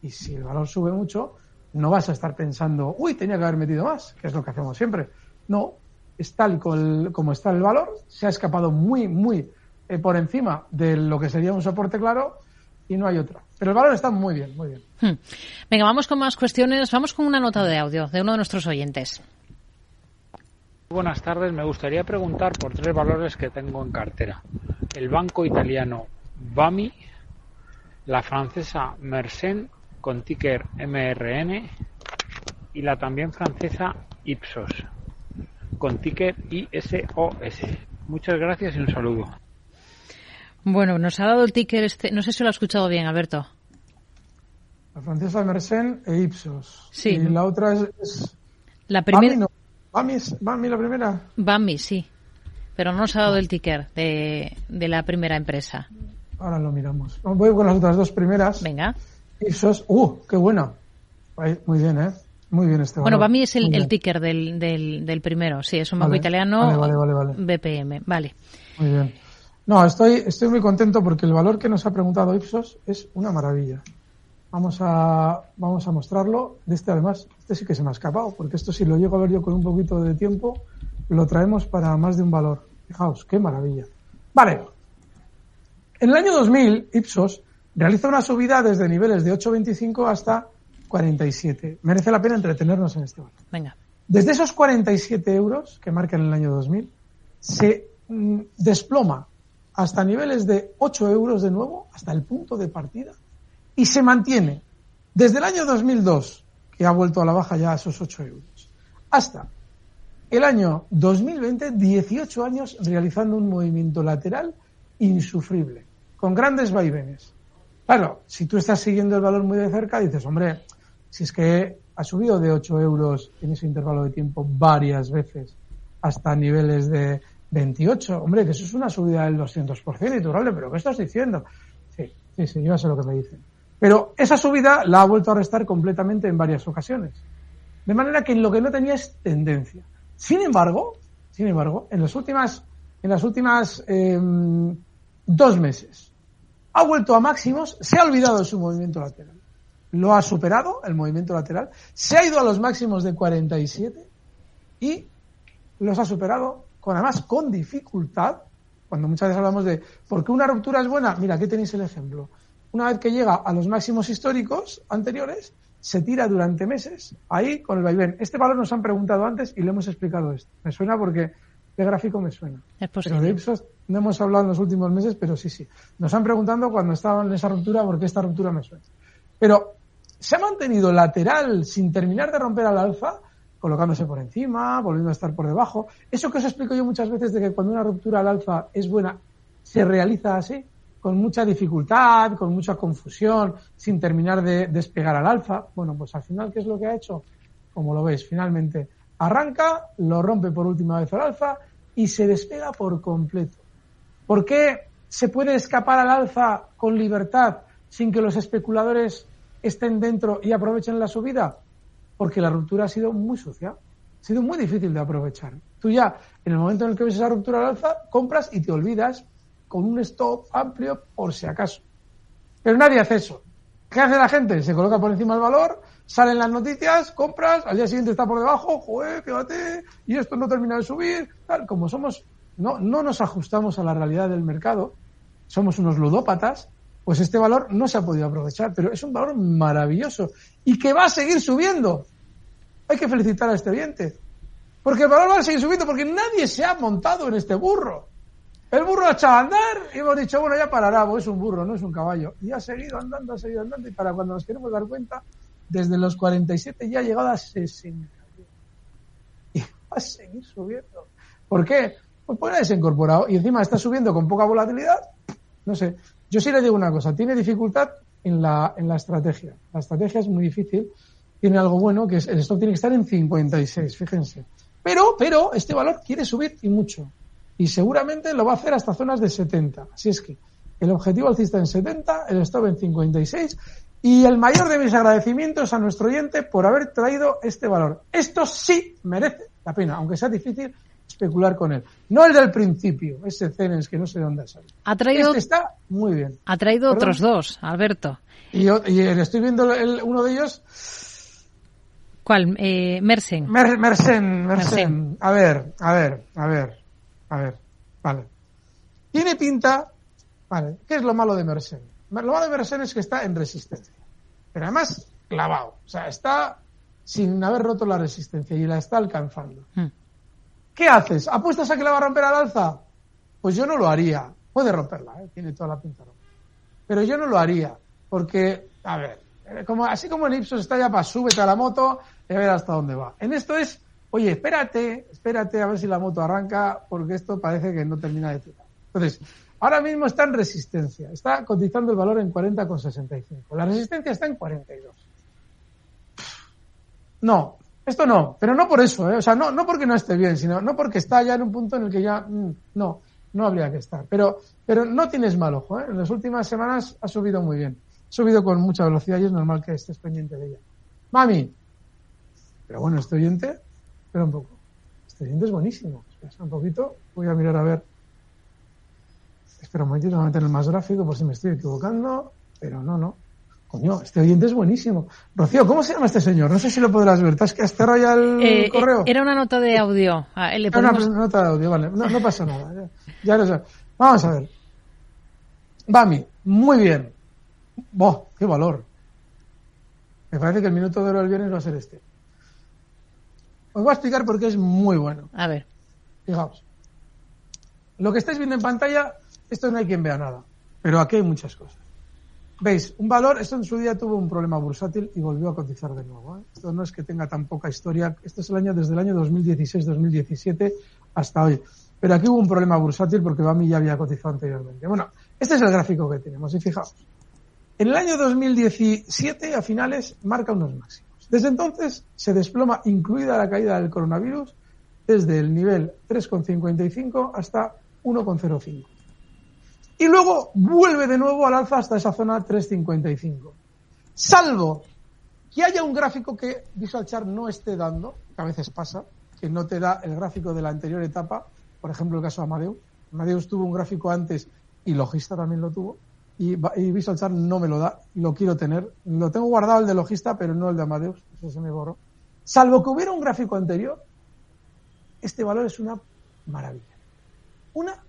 Y si el valor sube mucho, no vas a estar pensando, uy, tenía que haber metido más, que es lo que hacemos siempre. No, es tal como está el valor, se ha escapado muy, muy eh, por encima de lo que sería un soporte claro y no hay otra. Pero el valor está muy bien, muy bien. Hmm. Venga, vamos con más cuestiones. Vamos con una nota de audio de uno de nuestros oyentes. Buenas tardes. Me gustaría preguntar por tres valores que tengo en cartera. El banco italiano BAMI, la francesa Mersen con ticker MRN y la también francesa Ipsos con ticker ISOS. Muchas gracias y un saludo. Bueno, nos ha dado el ticker este, no sé si lo ha escuchado bien, Alberto. La francesa Mersen e Ipsos. Sí. Y la otra es... la primera... No. Bami, es, Bami la primera. Bami, sí. Pero no nos ha dado el ticker de, de la primera empresa. Ahora lo miramos. Voy con las otras dos primeras. Venga. Ipsos, ¡uh! ¡Qué buena! Muy bien, ¿eh? Muy bien este valor. Bueno, Bami es el, el ticker del, del, del, primero. Sí, es un banco vale, italiano. Vale, vale, vale, BPM. Vale. Muy bien. No, estoy, estoy muy contento porque el valor que nos ha preguntado Ipsos es una maravilla. Vamos a, vamos a mostrarlo. De este, además, este sí que se me ha escapado, porque esto si lo llego a ver yo con un poquito de tiempo, lo traemos para más de un valor. Fijaos, qué maravilla. Vale. En el año 2000, Ipsos realiza una subida desde niveles de 8,25 hasta 47. Merece la pena entretenernos en este valor. Venga. Desde esos 47 euros que marcan el año 2000, se mm, desploma hasta niveles de 8 euros de nuevo, hasta el punto de partida, y se mantiene desde el año 2002, que ha vuelto a la baja ya a esos 8 euros, hasta el año 2020, 18 años realizando un movimiento lateral insufrible, con grandes vaivenes. Claro, si tú estás siguiendo el valor muy de cerca, dices, hombre, si es que ha subido de 8 euros en ese intervalo de tiempo varias veces hasta niveles de 28, hombre, que eso es una subida del 200%, y tú, pero ¿qué estás diciendo? Sí, sí, sí, yo ya sé lo que me dicen. Pero esa subida la ha vuelto a restar completamente en varias ocasiones. De manera que lo que no tenía es tendencia. Sin embargo, sin embargo, en las últimas, en las últimas eh, dos meses, ha vuelto a máximos, se ha olvidado de su movimiento lateral. Lo ha superado, el movimiento lateral, se ha ido a los máximos de 47 y los ha superado además con dificultad, cuando muchas veces hablamos de ¿por qué una ruptura es buena? Mira, aquí tenéis el ejemplo. Una vez que llega a los máximos históricos anteriores, se tira durante meses ahí con el vaivén. Este valor nos han preguntado antes y le hemos explicado esto. Me suena porque de gráfico me suena. Es pero de Ipsos no hemos hablado en los últimos meses, pero sí, sí. Nos han preguntado cuando estaban en esa ruptura porque esta ruptura me suena. Pero se ha mantenido lateral sin terminar de romper al alfa colocándose por encima, volviendo a estar por debajo. Eso que os explico yo muchas veces de que cuando una ruptura al alza es buena, se realiza así, con mucha dificultad, con mucha confusión, sin terminar de despegar al alfa. Bueno, pues al final, ¿qué es lo que ha hecho? Como lo veis, finalmente arranca, lo rompe por última vez al alfa y se despega por completo. ¿Por qué se puede escapar al alza con libertad sin que los especuladores estén dentro y aprovechen la subida? porque la ruptura ha sido muy sucia, ha sido muy difícil de aprovechar. Tú ya, en el momento en el que ves esa ruptura al alza, compras y te olvidas con un stop amplio por si acaso. Pero nadie hace eso. ¿Qué hace la gente? Se coloca por encima del valor, salen las noticias, compras, al día siguiente está por debajo, joder, fíjate, y esto no termina de subir, tal, como somos, no, no nos ajustamos a la realidad del mercado, somos unos ludópatas, pues este valor no se ha podido aprovechar, pero es un valor maravilloso y que va a seguir subiendo. Hay que felicitar a este oyente, porque el valor va a seguir subiendo porque nadie se ha montado en este burro. El burro ha echado a andar y hemos dicho, bueno, ya parará, pues es un burro, no es un caballo. Y ha seguido andando, ha seguido andando y para cuando nos queremos dar cuenta, desde los 47 ya ha llegado a 60. Y va a seguir subiendo. ¿Por qué? Pues porque se ha incorporado y encima está subiendo con poca volatilidad. No sé, yo sí le digo una cosa, tiene dificultad en la, en la estrategia. La estrategia es muy difícil, tiene algo bueno, que es el stop tiene que estar en 56, fíjense. Pero, pero, este valor quiere subir y mucho. Y seguramente lo va a hacer hasta zonas de 70. Así es que el objetivo alcista en 70, el stop en 56 Y el mayor de mis agradecimientos a nuestro oyente por haber traído este valor. Esto sí merece la pena, aunque sea difícil especular con él. No el del principio, ese Cenes que no sé de dónde ha traído, Este está muy bien. ha traído Perdón. otros dos, Alberto. Y, yo, y estoy viendo el- uno de ellos, ¿Cuál? Eh, Mersen. Mer- Mersen, Mersen. Mersen. A ver, a ver, a ver, a ver. Vale. Tiene pinta. Vale. ¿Qué es lo malo de Mersen? Lo malo de Mersen es que está en resistencia. Pero además, clavado. O sea, está sin haber roto la resistencia y la está alcanzando. Hmm. ¿Qué haces? ¿Apuestas a que la va a romper al alza? Pues yo no lo haría. Puede romperla, ¿eh? tiene toda la pinta. romper. Pero yo no lo haría. Porque, a ver, eh, como, así como en Ipsos está ya para súbete a la moto y a ver hasta dónde va. En esto es, oye, espérate, espérate a ver si la moto arranca, porque esto parece que no termina de tirar. Entonces, ahora mismo está en resistencia. Está cotizando el valor en 40,65. La resistencia está en 42. No, esto no, pero no por eso, ¿eh? o sea, no, no porque no esté bien, sino no porque está ya en un punto en el que ya mm, no, no habría que estar. Pero, pero no tienes mal ojo, ¿eh? en las últimas semanas ha subido muy bien, ha subido con mucha velocidad y es normal que estés pendiente de ella. Mami, pero bueno, este oyente, espera un poco, este oyente es buenísimo, espera un poquito, voy a mirar a ver. Espera un momentito, voy a el más gráfico por si me estoy equivocando, pero no, no. Coño, este oyente es buenísimo. Rocío, ¿cómo se llama este señor? No sé si lo podrás ver. ¿Te has, cerrado ya el Eh, correo? eh, era una nota de audio. Ah, le Era una nota de audio, vale. No, no pasa nada. Ya, ya. Vamos a ver. Bami, muy bien. ¡Boh! ¡Qué valor! Me parece que el minuto de oro del viernes va a ser este. Os voy a explicar por qué es muy bueno. A ver. Fijaos. Lo que estáis viendo en pantalla, esto no hay quien vea nada. Pero aquí hay muchas cosas. ¿Veis? Un valor, esto en su día tuvo un problema bursátil y volvió a cotizar de nuevo. ¿eh? Esto no es que tenga tan poca historia. Esto es el año desde el año 2016-2017 hasta hoy. Pero aquí hubo un problema bursátil porque Bami ya había cotizado anteriormente. Bueno, este es el gráfico que tenemos y fijaos. En el año 2017, a finales, marca unos máximos. Desde entonces se desploma, incluida la caída del coronavirus, desde el nivel 3,55 hasta 1,05. Y luego vuelve de nuevo al alza hasta esa zona 3,55. Salvo que haya un gráfico que Visual Chart no esté dando, que a veces pasa, que no te da el gráfico de la anterior etapa, por ejemplo el caso de Amadeus. Amadeus tuvo un gráfico antes y Logista también lo tuvo, y, Visual Chart no me lo da, lo quiero tener. Lo tengo guardado el de Logista, pero no el de Amadeus, eso se me borró. Salvo que hubiera un gráfico anterior, este valor es una maravilla. Una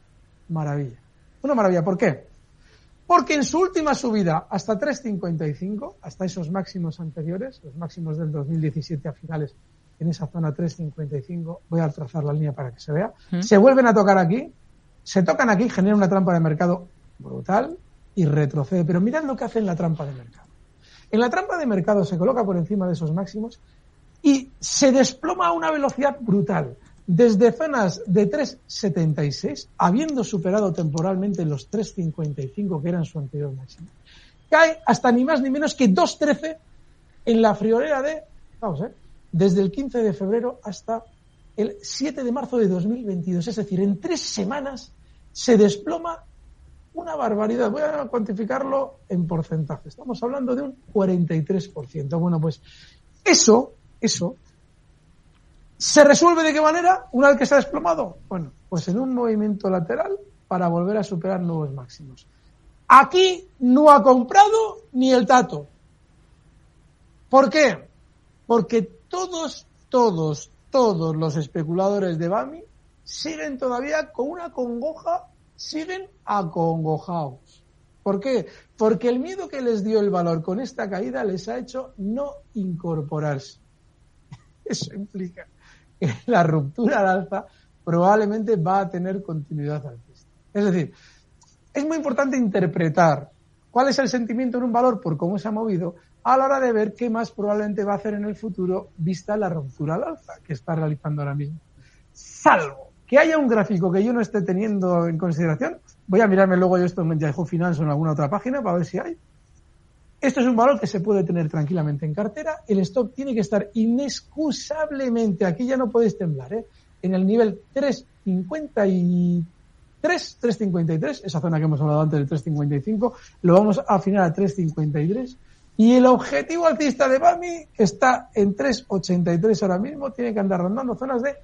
maravilla. Una maravilla. ¿Por qué? Porque en su última subida hasta 3.55, hasta esos máximos anteriores, los máximos del 2017 a finales, en esa zona 3.55, voy a trazar la línea para que se vea, ¿Mm? se vuelven a tocar aquí, se tocan aquí, generan una trampa de mercado brutal y retrocede. Pero mirad lo que hace en la trampa de mercado. En la trampa de mercado se coloca por encima de esos máximos y se desploma a una velocidad brutal. Desde zonas de 3,76, habiendo superado temporalmente los 3,55 que eran su anterior máximo, cae hasta ni más ni menos que 2,13 en la friolera de, vamos, eh, desde el 15 de febrero hasta el 7 de marzo de 2022. Es decir, en tres semanas se desploma una barbaridad. Voy a cuantificarlo en porcentaje. Estamos hablando de un 43%. Bueno, pues eso, eso, ¿se resuelve de qué manera una vez que se ha desplomado? Bueno, pues en un movimiento lateral para volver a superar nuevos máximos. Aquí no ha comprado ni el tato. ¿Por qué? Porque todos, todos, todos los especuladores de Bami siguen todavía con una congoja, siguen acongojados. ¿Por qué? Porque el miedo que les dio el valor con esta caída les ha hecho no incorporarse. Eso implica la ruptura al alza probablemente va a tener continuidad alcista. Es decir, es muy importante interpretar cuál es el sentimiento en un valor por cómo se ha movido a la hora de ver qué más probablemente va a hacer en el futuro vista la ruptura al alza que está realizando ahora mismo. Salvo que haya un gráfico que yo no esté teniendo en consideración, voy a mirarme luego yo esto en Yahoo Finance o en alguna otra página para ver si hay. Esto es un valor que se puede tener tranquilamente en cartera. El stop tiene que estar inexcusablemente, aquí ya no podéis temblar, ¿eh? en el nivel 353, 353, esa zona que hemos hablado antes del 355, lo vamos a afinar a 353 Y el objetivo alcista de BAMI está en 3,83 ahora mismo, tiene que andar rondando zonas de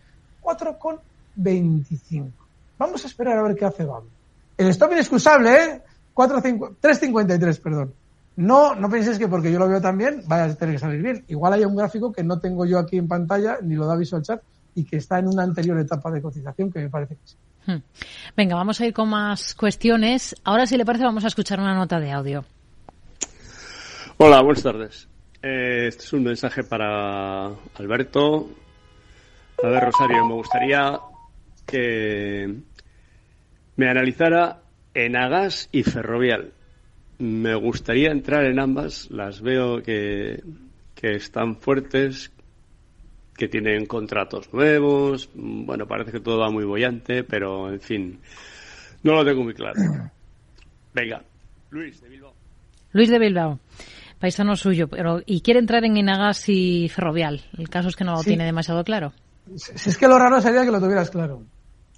4,25. Vamos a esperar a ver qué hace BAMI. El stop inexcusable, ¿eh? 3,53, perdón. No, no penséis que porque yo lo veo también vaya a tener que salir bien. Igual hay un gráfico que no tengo yo aquí en pantalla, ni lo da Visual Chat, y que está en una anterior etapa de cotización que me parece que sí. Hmm. Venga, vamos a ir con más cuestiones. Ahora, si le parece, vamos a escuchar una nota de audio. Hola, buenas tardes. Eh, este es un mensaje para Alberto. A ver, Rosario, me gustaría que me analizara Enagas y Ferrovial. Me gustaría entrar en ambas. Las veo que, que están fuertes, que tienen contratos nuevos. Bueno, parece que todo va muy bollante, pero en fin, no lo tengo muy claro. Venga, Luis de Bilbao. Luis de Bilbao, paisano suyo, pero y quiere entrar en Enagas y Ferrovial. El caso es que no lo Sí. tiene demasiado claro. Si es que lo raro sería que lo tuvieras claro.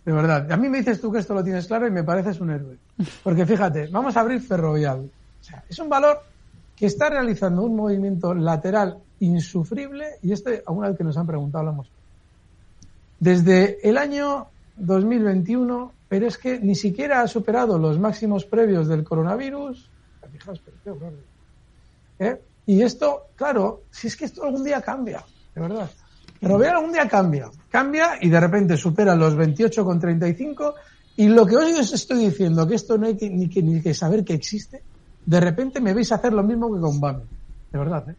De verdad. A mí me dices tú que esto lo tienes claro y me pareces un héroe. Porque fíjate, vamos a abrir Ferrovial. O sea, es un valor que está realizando un movimiento lateral insufrible y este, alguna vez que nos han preguntado, hablamos. Desde el año 2021, pero es que ni siquiera ha superado los máximos previos del coronavirus. Fijaos, pero qué. ¿Eh? Y esto, claro, si es que esto algún día cambia, de verdad. Ferrovial algún día cambia, cambia y de repente supera los 28,35 y lo que hoy os estoy diciendo, que esto no hay que, ni, que, saber que existe, de repente me veis hacer lo mismo que con BAMI, de verdad. ¿eh?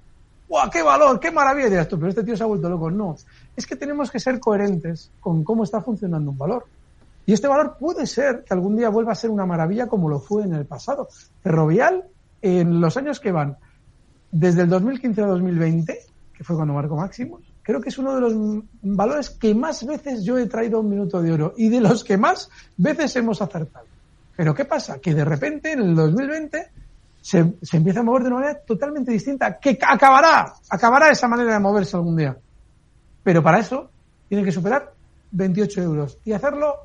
¡Guau, qué valor, qué maravilla! Dirás tú, pero este tío se ha vuelto loco. No, es que tenemos que ser coherentes con cómo está funcionando un valor. Y este valor puede ser que algún día vuelva a ser una maravilla como lo fue en el pasado. Ferrovial, en los años que van, desde el 2015 a 2020, que fue cuando marcó máximos, creo que es uno de los valores que más veces yo he traído un minuto de oro y de los que más veces hemos acertado. Pero ¿qué pasa? Que de repente en el 2020 se, se empieza a mover de una manera totalmente distinta, que ca- acabará, acabará esa manera de moverse algún día. Pero para eso tiene que superar 28 euros y hacerlo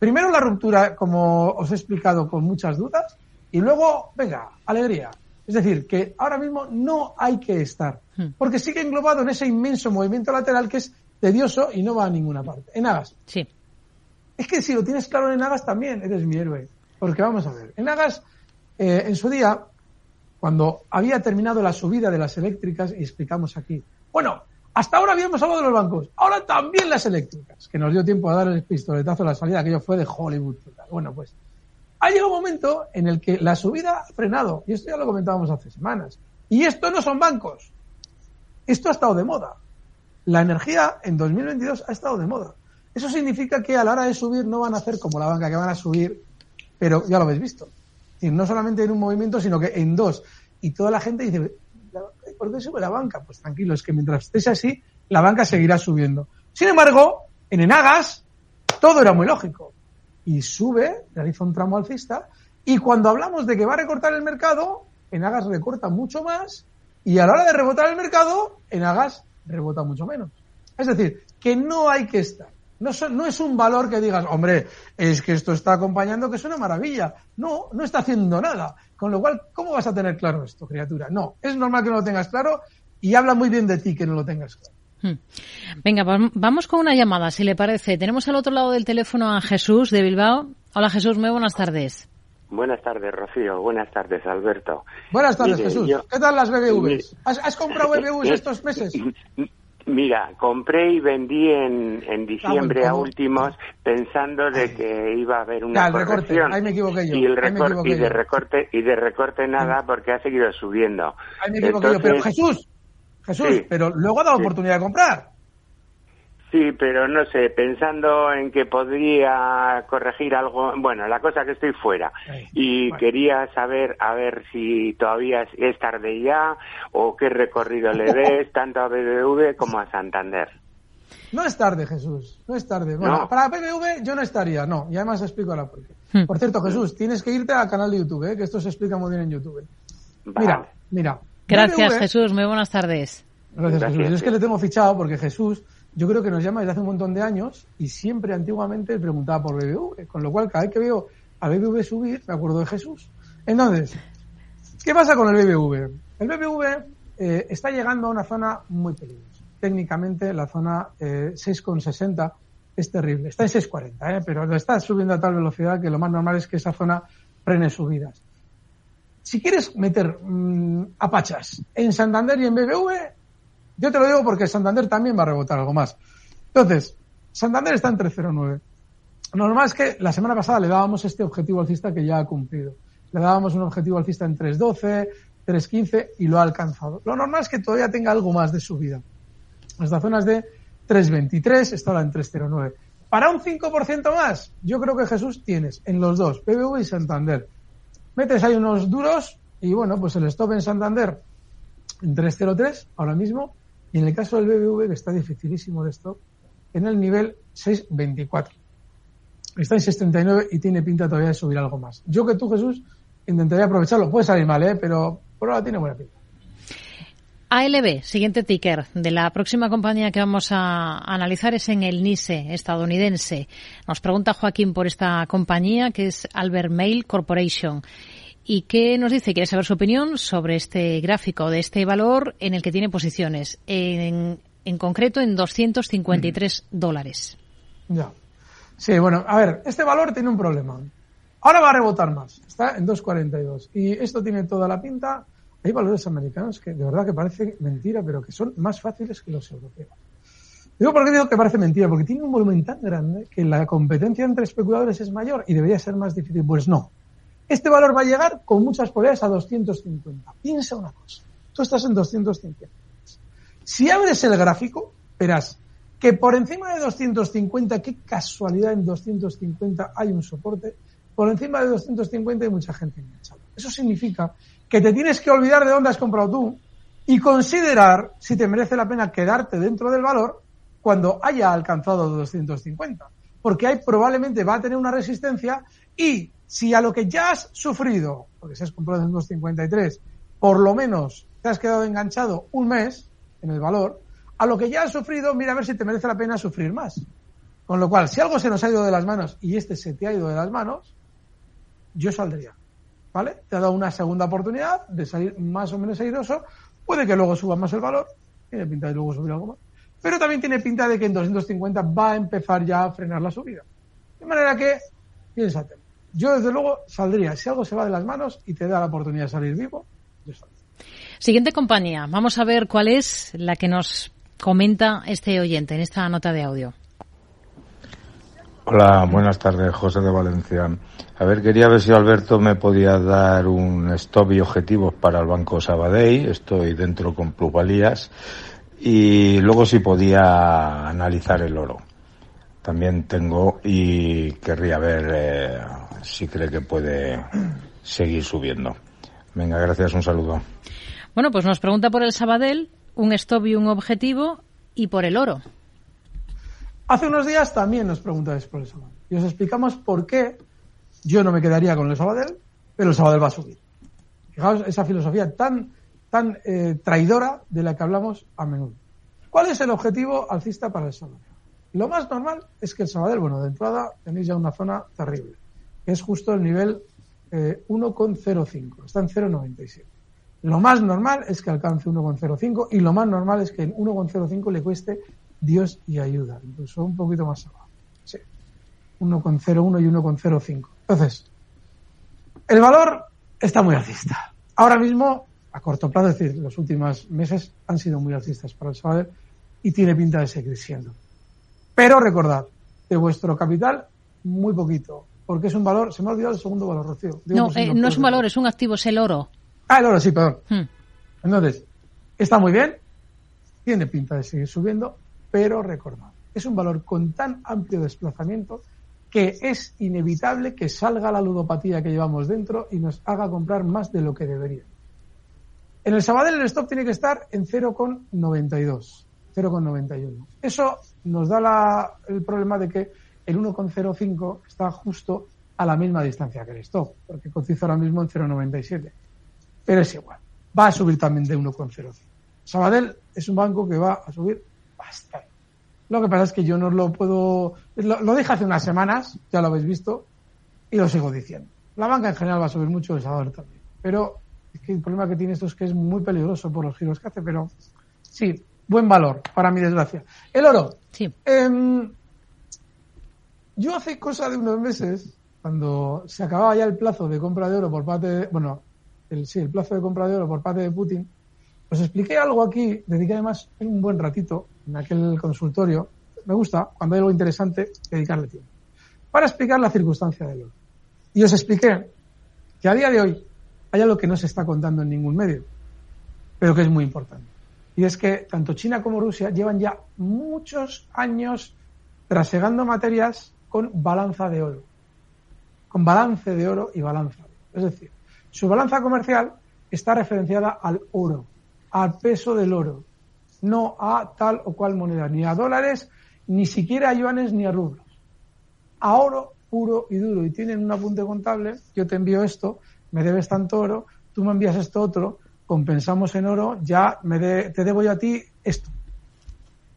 primero la ruptura, como os he explicado, con muchas dudas, y luego, venga, alegría. Es decir, que ahora mismo no hay que estar, porque sigue englobado en ese inmenso movimiento lateral que es tedioso y no va a ninguna parte. En Agas. Sí. Es que si lo tienes claro en Agas también, eres mi héroe. Porque vamos a ver, en Agas, eh, en su día, cuando había terminado la subida de las eléctricas, y explicamos aquí, bueno, hasta ahora habíamos hablado de los bancos, ahora también las eléctricas, que nos dio tiempo a dar el pistoletazo a la salida, aquello fue de Hollywood. Bueno, pues ha llegado un momento en el que la subida ha frenado, y esto ya lo comentábamos hace semanas. Y esto no son bancos, esto ha estado de moda. La energía en 2022 ha estado de moda. Eso significa que a la hora de subir no van a hacer como la banca, que van a subir, pero ya lo habéis visto. Y no solamente en un movimiento, sino que en dos. Y toda la gente dice, "¿La banca? ¿y ¿por qué sube la banca? Pues tranquilo, es que mientras estés así, la banca seguirá subiendo. Sin embargo, en Enagas, todo era muy lógico. Y sube, realiza un tramo alcista, y cuando hablamos de que va a recortar el mercado, Enagas recorta mucho más, y a la hora de rebotar el mercado, Enagas rebota mucho menos. Es decir, que no hay que estar. No, no es un valor que digas, hombre, es que esto está acompañando, que es una maravilla. No, no está haciendo nada. Con lo cual, ¿cómo vas a tener claro esto, criatura? No, es normal que no lo tengas claro y habla muy bien de ti que no lo tengas claro. Hmm. Venga, vam- vamos con una llamada, si le parece. Tenemos al otro lado del teléfono a Jesús de Bilbao. Hola Jesús, muy buenas tardes. Buenas tardes, Rocío. Buenas tardes, Alberto. Buenas tardes, Mire, Jesús. yo- ¿Qué tal las BBVs? Mire- ¿Has, has comprado BBVs estos meses? Mira, compré y vendí en, en diciembre Ah, a últimos pensando de que iba a haber Ya, una el recorte. corrección. Ahí me equivoqué yo. Y, el recor- y de recorte y de recorte nada porque ha seguido subiendo. Ahí me equivoqué yo. Pero Jesús, Jesús, Sí. pero luego ha dado Sí. oportunidad de comprar. Sí, pero no sé, pensando en que podría corregir algo, bueno, la cosa que estoy fuera y quería saber a ver si todavía es, tarde ya o qué recorrido le ves tanto a BBV como a Santander. No es tarde, Jesús. No es tarde. Bueno, No. para BBV yo no estaría, no. Y además explico ahora por qué. Hmm. Por cierto, Jesús, tienes que irte al canal de YouTube, ¿eh? que esto se explica muy bien en YouTube. Mira, mira. Gracias BBV Jesús, muy buenas tardes. Gracias, Gracias, Jesús. Yo es que le tengo fichado porque Jesús, yo creo que nos llama desde hace un montón de años y siempre antiguamente preguntaba por BBV. Con lo cual, cada vez que veo a BBV subir, me acuerdo de Jesús. Entonces, ¿qué pasa con el BBV? El BBV eh, está llegando a una zona muy peligrosa. Técnicamente la zona eh, 6,60 es terrible. Está en 6,40, ¿eh? pero lo está subiendo a tal velocidad que lo más normal es que esa zona frene subidas. Si quieres meter mmm, apachas en Santander y en BBV, yo te lo digo porque Santander también va a rebotar algo más. Entonces, Santander está en 3,09. Lo normal es que la semana pasada le dábamos este objetivo alcista que ya ha cumplido. Le dábamos un objetivo alcista en 3.12, 3.15 y lo ha alcanzado. Lo normal es que todavía tenga algo más de subida. Hasta zonas de 3.23, está en 3.09. Para un 5% más, yo creo que Jesús tienes en los dos, PBV y Santander. Metes ahí unos duros y bueno, pues el stop en Santander en 3.03 ahora mismo y en el caso del BBV que está dificilísimo de stop en el nivel 6.24 está en 6.39 y tiene pinta todavía de subir algo más. Yo que tú, Jesús, intentaría aprovecharlo. Puede salir mal, ¿eh? pero por ahora tiene buena pinta. ALB, siguiente ticker de la próxima compañía que vamos a analizar es en el NISE estadounidense. Nos pregunta Joaquín por esta compañía que es Albert Mail Corporation. ¿Y qué nos dice? Quiere saber su opinión sobre este gráfico de este valor en el que tiene posiciones, en, en concreto en 253 mm. dólares. Ya. Sí, bueno, a ver, este valor tiene un problema. Ahora va a rebotar más, está en 2.42. Y esto tiene toda la pinta. Hay valores americanos que de verdad que parecen mentira, pero que son más fáciles que los europeos. Digo por qué digo que parece mentira, porque tiene un volumen tan grande que la competencia entre especuladores es mayor y debería ser más difícil. Pues no. Este valor va a llegar con muchas probabilidades a 250. Piensa una cosa. Tú estás en 250. Si abres el gráfico, verás que por encima de 250, qué casualidad en 250 hay un soporte, por encima de 250 hay mucha gente enganchada. Eso significa que te tienes que olvidar de dónde has comprado tú y considerar si te merece la pena quedarte dentro del valor cuando haya alcanzado 250. Porque ahí probablemente va a tener una resistencia y si a lo que ya has sufrido, porque si has comprado en 253, por lo menos te has quedado enganchado un mes en el valor, a lo que ya has sufrido, mira a ver si te merece la pena sufrir más. Con lo cual, si algo se nos ha ido de las manos y este se te ha ido de las manos, yo saldría. ¿Vale? Te ha dado una segunda oportunidad de salir más o menos airoso. Puede que luego suba más el valor. Tiene pinta de luego subir algo más. Pero también tiene pinta de que en 250 va a empezar ya a frenar la subida. De manera que, piénsate. Yo, desde luego, saldría. Si algo se va de las manos y te da la oportunidad de salir vivo, yo saldría. Siguiente compañía. Vamos a ver cuál es la que nos comenta este oyente en esta nota de audio. Hola, buenas tardes, José de Valencia. A ver, quería ver si Alberto me podía dar un stop y objetivos para el Banco Sabadell. Estoy dentro con plusvalías. Y luego si podía analizar el oro. También tengo y querría ver eh, si cree que puede seguir subiendo. Venga, gracias, un saludo. Bueno, pues nos pregunta por el Sabadell un stop y un objetivo y por el oro. Hace unos días también nos preguntáis por el Sabadell y os explicamos por qué yo no me quedaría con el Sabadell, pero el Sabadell va a subir. Fijaos esa filosofía tan, tan eh, traidora de la que hablamos a menudo. ¿Cuál es el objetivo alcista para el Sabadell? Lo más normal es que el Sabadell, bueno, de entrada tenéis ya una zona terrible, es justo el nivel eh, 1,05, está en 0,97. Lo más normal es que alcance 1,05 y lo más normal es que en 1,05 le cueste Dios y ayuda, incluso un poquito más abajo. Sí. 1,01 y 1,05. Entonces, el valor está muy alcista. Ahora mismo, a corto plazo, es decir, los últimos meses han sido muy alcistas para el Sabadell y tiene pinta de seguir siendo. Pero recordad, de vuestro capital, muy poquito, porque es un valor, se me ha olvidado el segundo valor, Rocío. no, eh, no es un valor, es un activo, es el oro. Ah, el oro, sí, perdón. Hmm. Entonces, está muy bien, tiene pinta de seguir subiendo, pero recordad, es un valor con tan amplio desplazamiento que es inevitable que salga la ludopatía que llevamos dentro y nos haga comprar más de lo que debería. En el Sabadell el stop tiene que estar en 0,92, 0,91. Eso nos da la, el problema de que el 1,05 está justo a la misma distancia que el stop, porque cotiza ahora mismo en 0,97 pero es igual. Va a subir también de 1,05. Sabadell es un banco que va a subir bastante. Lo que pasa es que yo no lo puedo. Lo, dije hace unas semanas, ya lo habéis visto, y lo sigo diciendo. La banca en general va a subir mucho, el Sabadell también. Pero Es que el problema que tiene esto es que es muy peligroso por los giros que hace, pero sí, buen valor, para mi desgracia. El oro. Sí. Em, yo hace cosa de unos meses, cuando se acababa ya el plazo de compra de oro por parte de, bueno, el, sí, el plazo de compra de oro por parte de Putin, os expliqué algo aquí, dediqué además un buen ratito en aquel consultorio. Me gusta, cuando hay algo interesante, dedicarle tiempo. Para explicar la circunstancia del oro. Y os expliqué que a día de hoy hay algo que no se está contando en ningún medio, pero que es muy importante. Y es que tanto China como Rusia llevan ya muchos años trasegando materias con balanza de oro. Con balance de oro y balanza. Es decir, su balanza comercial está referenciada al oro, al peso del oro, no a tal o cual moneda, ni a dólares, ni siquiera a yuanes ni a rublos. A oro puro y duro. Y tienen un apunte contable, yo te envío esto, me debes tanto oro, tú me envías esto otro, compensamos en oro, ya me te debo yo a ti esto.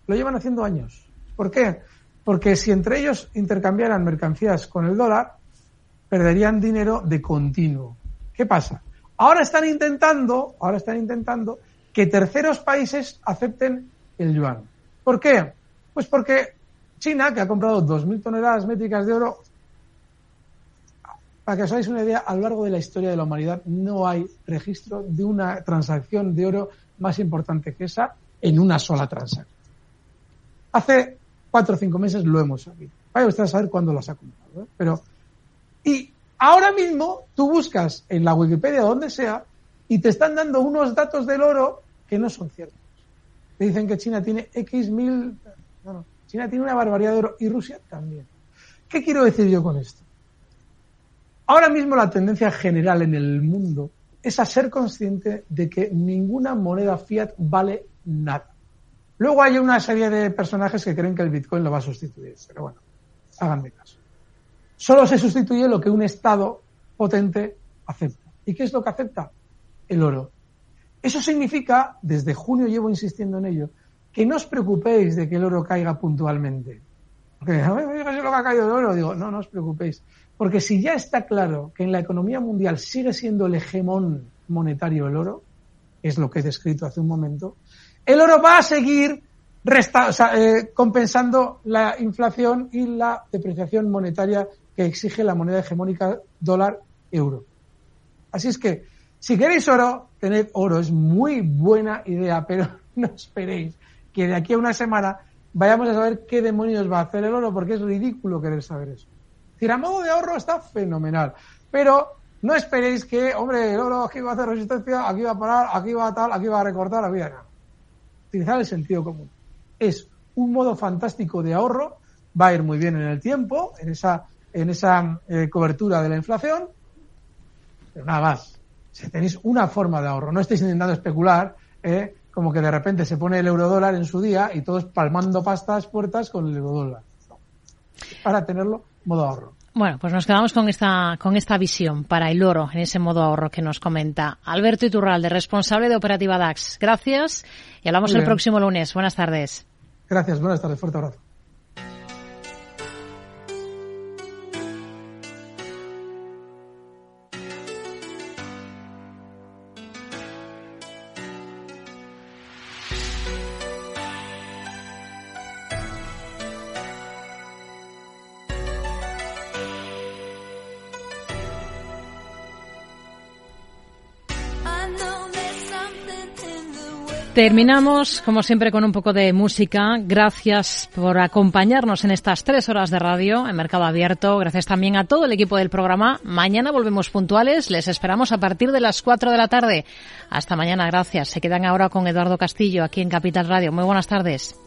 Lo llevan haciendo años. ¿Por qué? Porque si entre ellos intercambiaran mercancías con el dólar, perderían dinero de continuo. ¿Qué pasa? Ahora están intentando, ahora están intentando que terceros países acepten el yuan. ¿Por qué? Pues porque China, que ha comprado 2.000 toneladas métricas de oro, para que os hagáis una idea, a lo largo de la historia de la humanidad no hay registro de una transacción de oro más importante que esa en una sola transacción. Hace cuatro o cinco meses lo hemos sabido. Vaya usted a saber cuándo las ha comprado. ¿eh? Pero, y ahora mismo tú buscas en la Wikipedia donde sea y te están dando unos datos del oro que no son ciertos. Te dicen que China tiene X mil. No, no. China tiene una barbaridad de oro y Rusia también. ¿Qué quiero decir yo con esto? Ahora mismo la tendencia general en el mundo es a ser consciente de que ninguna moneda fiat vale nada. Luego hay una serie de personajes que creen que el Bitcoin lo va a sustituir, pero bueno, háganme caso. Solo se sustituye lo que un Estado potente acepta. ¿Y qué es lo que acepta? El oro. Eso significa, desde junio llevo insistiendo en ello, que no os preocupéis de que el oro caiga puntualmente. Porque, que ha caído el oro, digo, no, no os preocupéis. Porque si ya está claro que en la economía mundial sigue siendo el hegemón monetario el oro, es lo que he descrito hace un momento, el oro va a seguir eh, compensando la inflación y la depreciación monetaria que exige la moneda hegemónica dólar-euro. Así es que, si queréis oro, tened oro. Es muy buena idea, pero no esperéis que de aquí a una semana vayamos a saber qué demonios va a hacer el oro, porque es ridículo querer saber eso. Es decir, modo de ahorro está fenomenal, pero no esperéis que, hombre, el oro aquí va a hacer resistencia, aquí va a parar, aquí va a tal, aquí va a recortar, aquí va a... Utilizar el sentido común. Es un modo fantástico de ahorro, va a ir muy bien en el tiempo, en esa, en esa eh, cobertura de la inflación, pero nada más. Si tenéis una forma de ahorro, no estáis intentando especular, eh, como que de repente se pone el eurodólar en su día y todos palmando pastas puertas con el eurodólar. No. Para tenerlo, modo ahorro. Bueno, pues nos quedamos con esta, con esta visión para el oro en ese modo ahorro que nos comenta Alberto Iturralde, responsable de Operativa DAX. Gracias y hablamos el próximo lunes. Buenas tardes. Gracias, buenas tardes. Fuerte abrazo. Terminamos, como siempre, con un poco de música. Gracias por acompañarnos en estas tres horas de radio en Mercado Abierto. Gracias también a todo el equipo del programa. Mañana volvemos puntuales. Les esperamos a partir de las cuatro de la tarde. Hasta mañana, gracias. Se quedan ahora con Eduardo Castillo aquí en Capital Radio. Muy buenas tardes.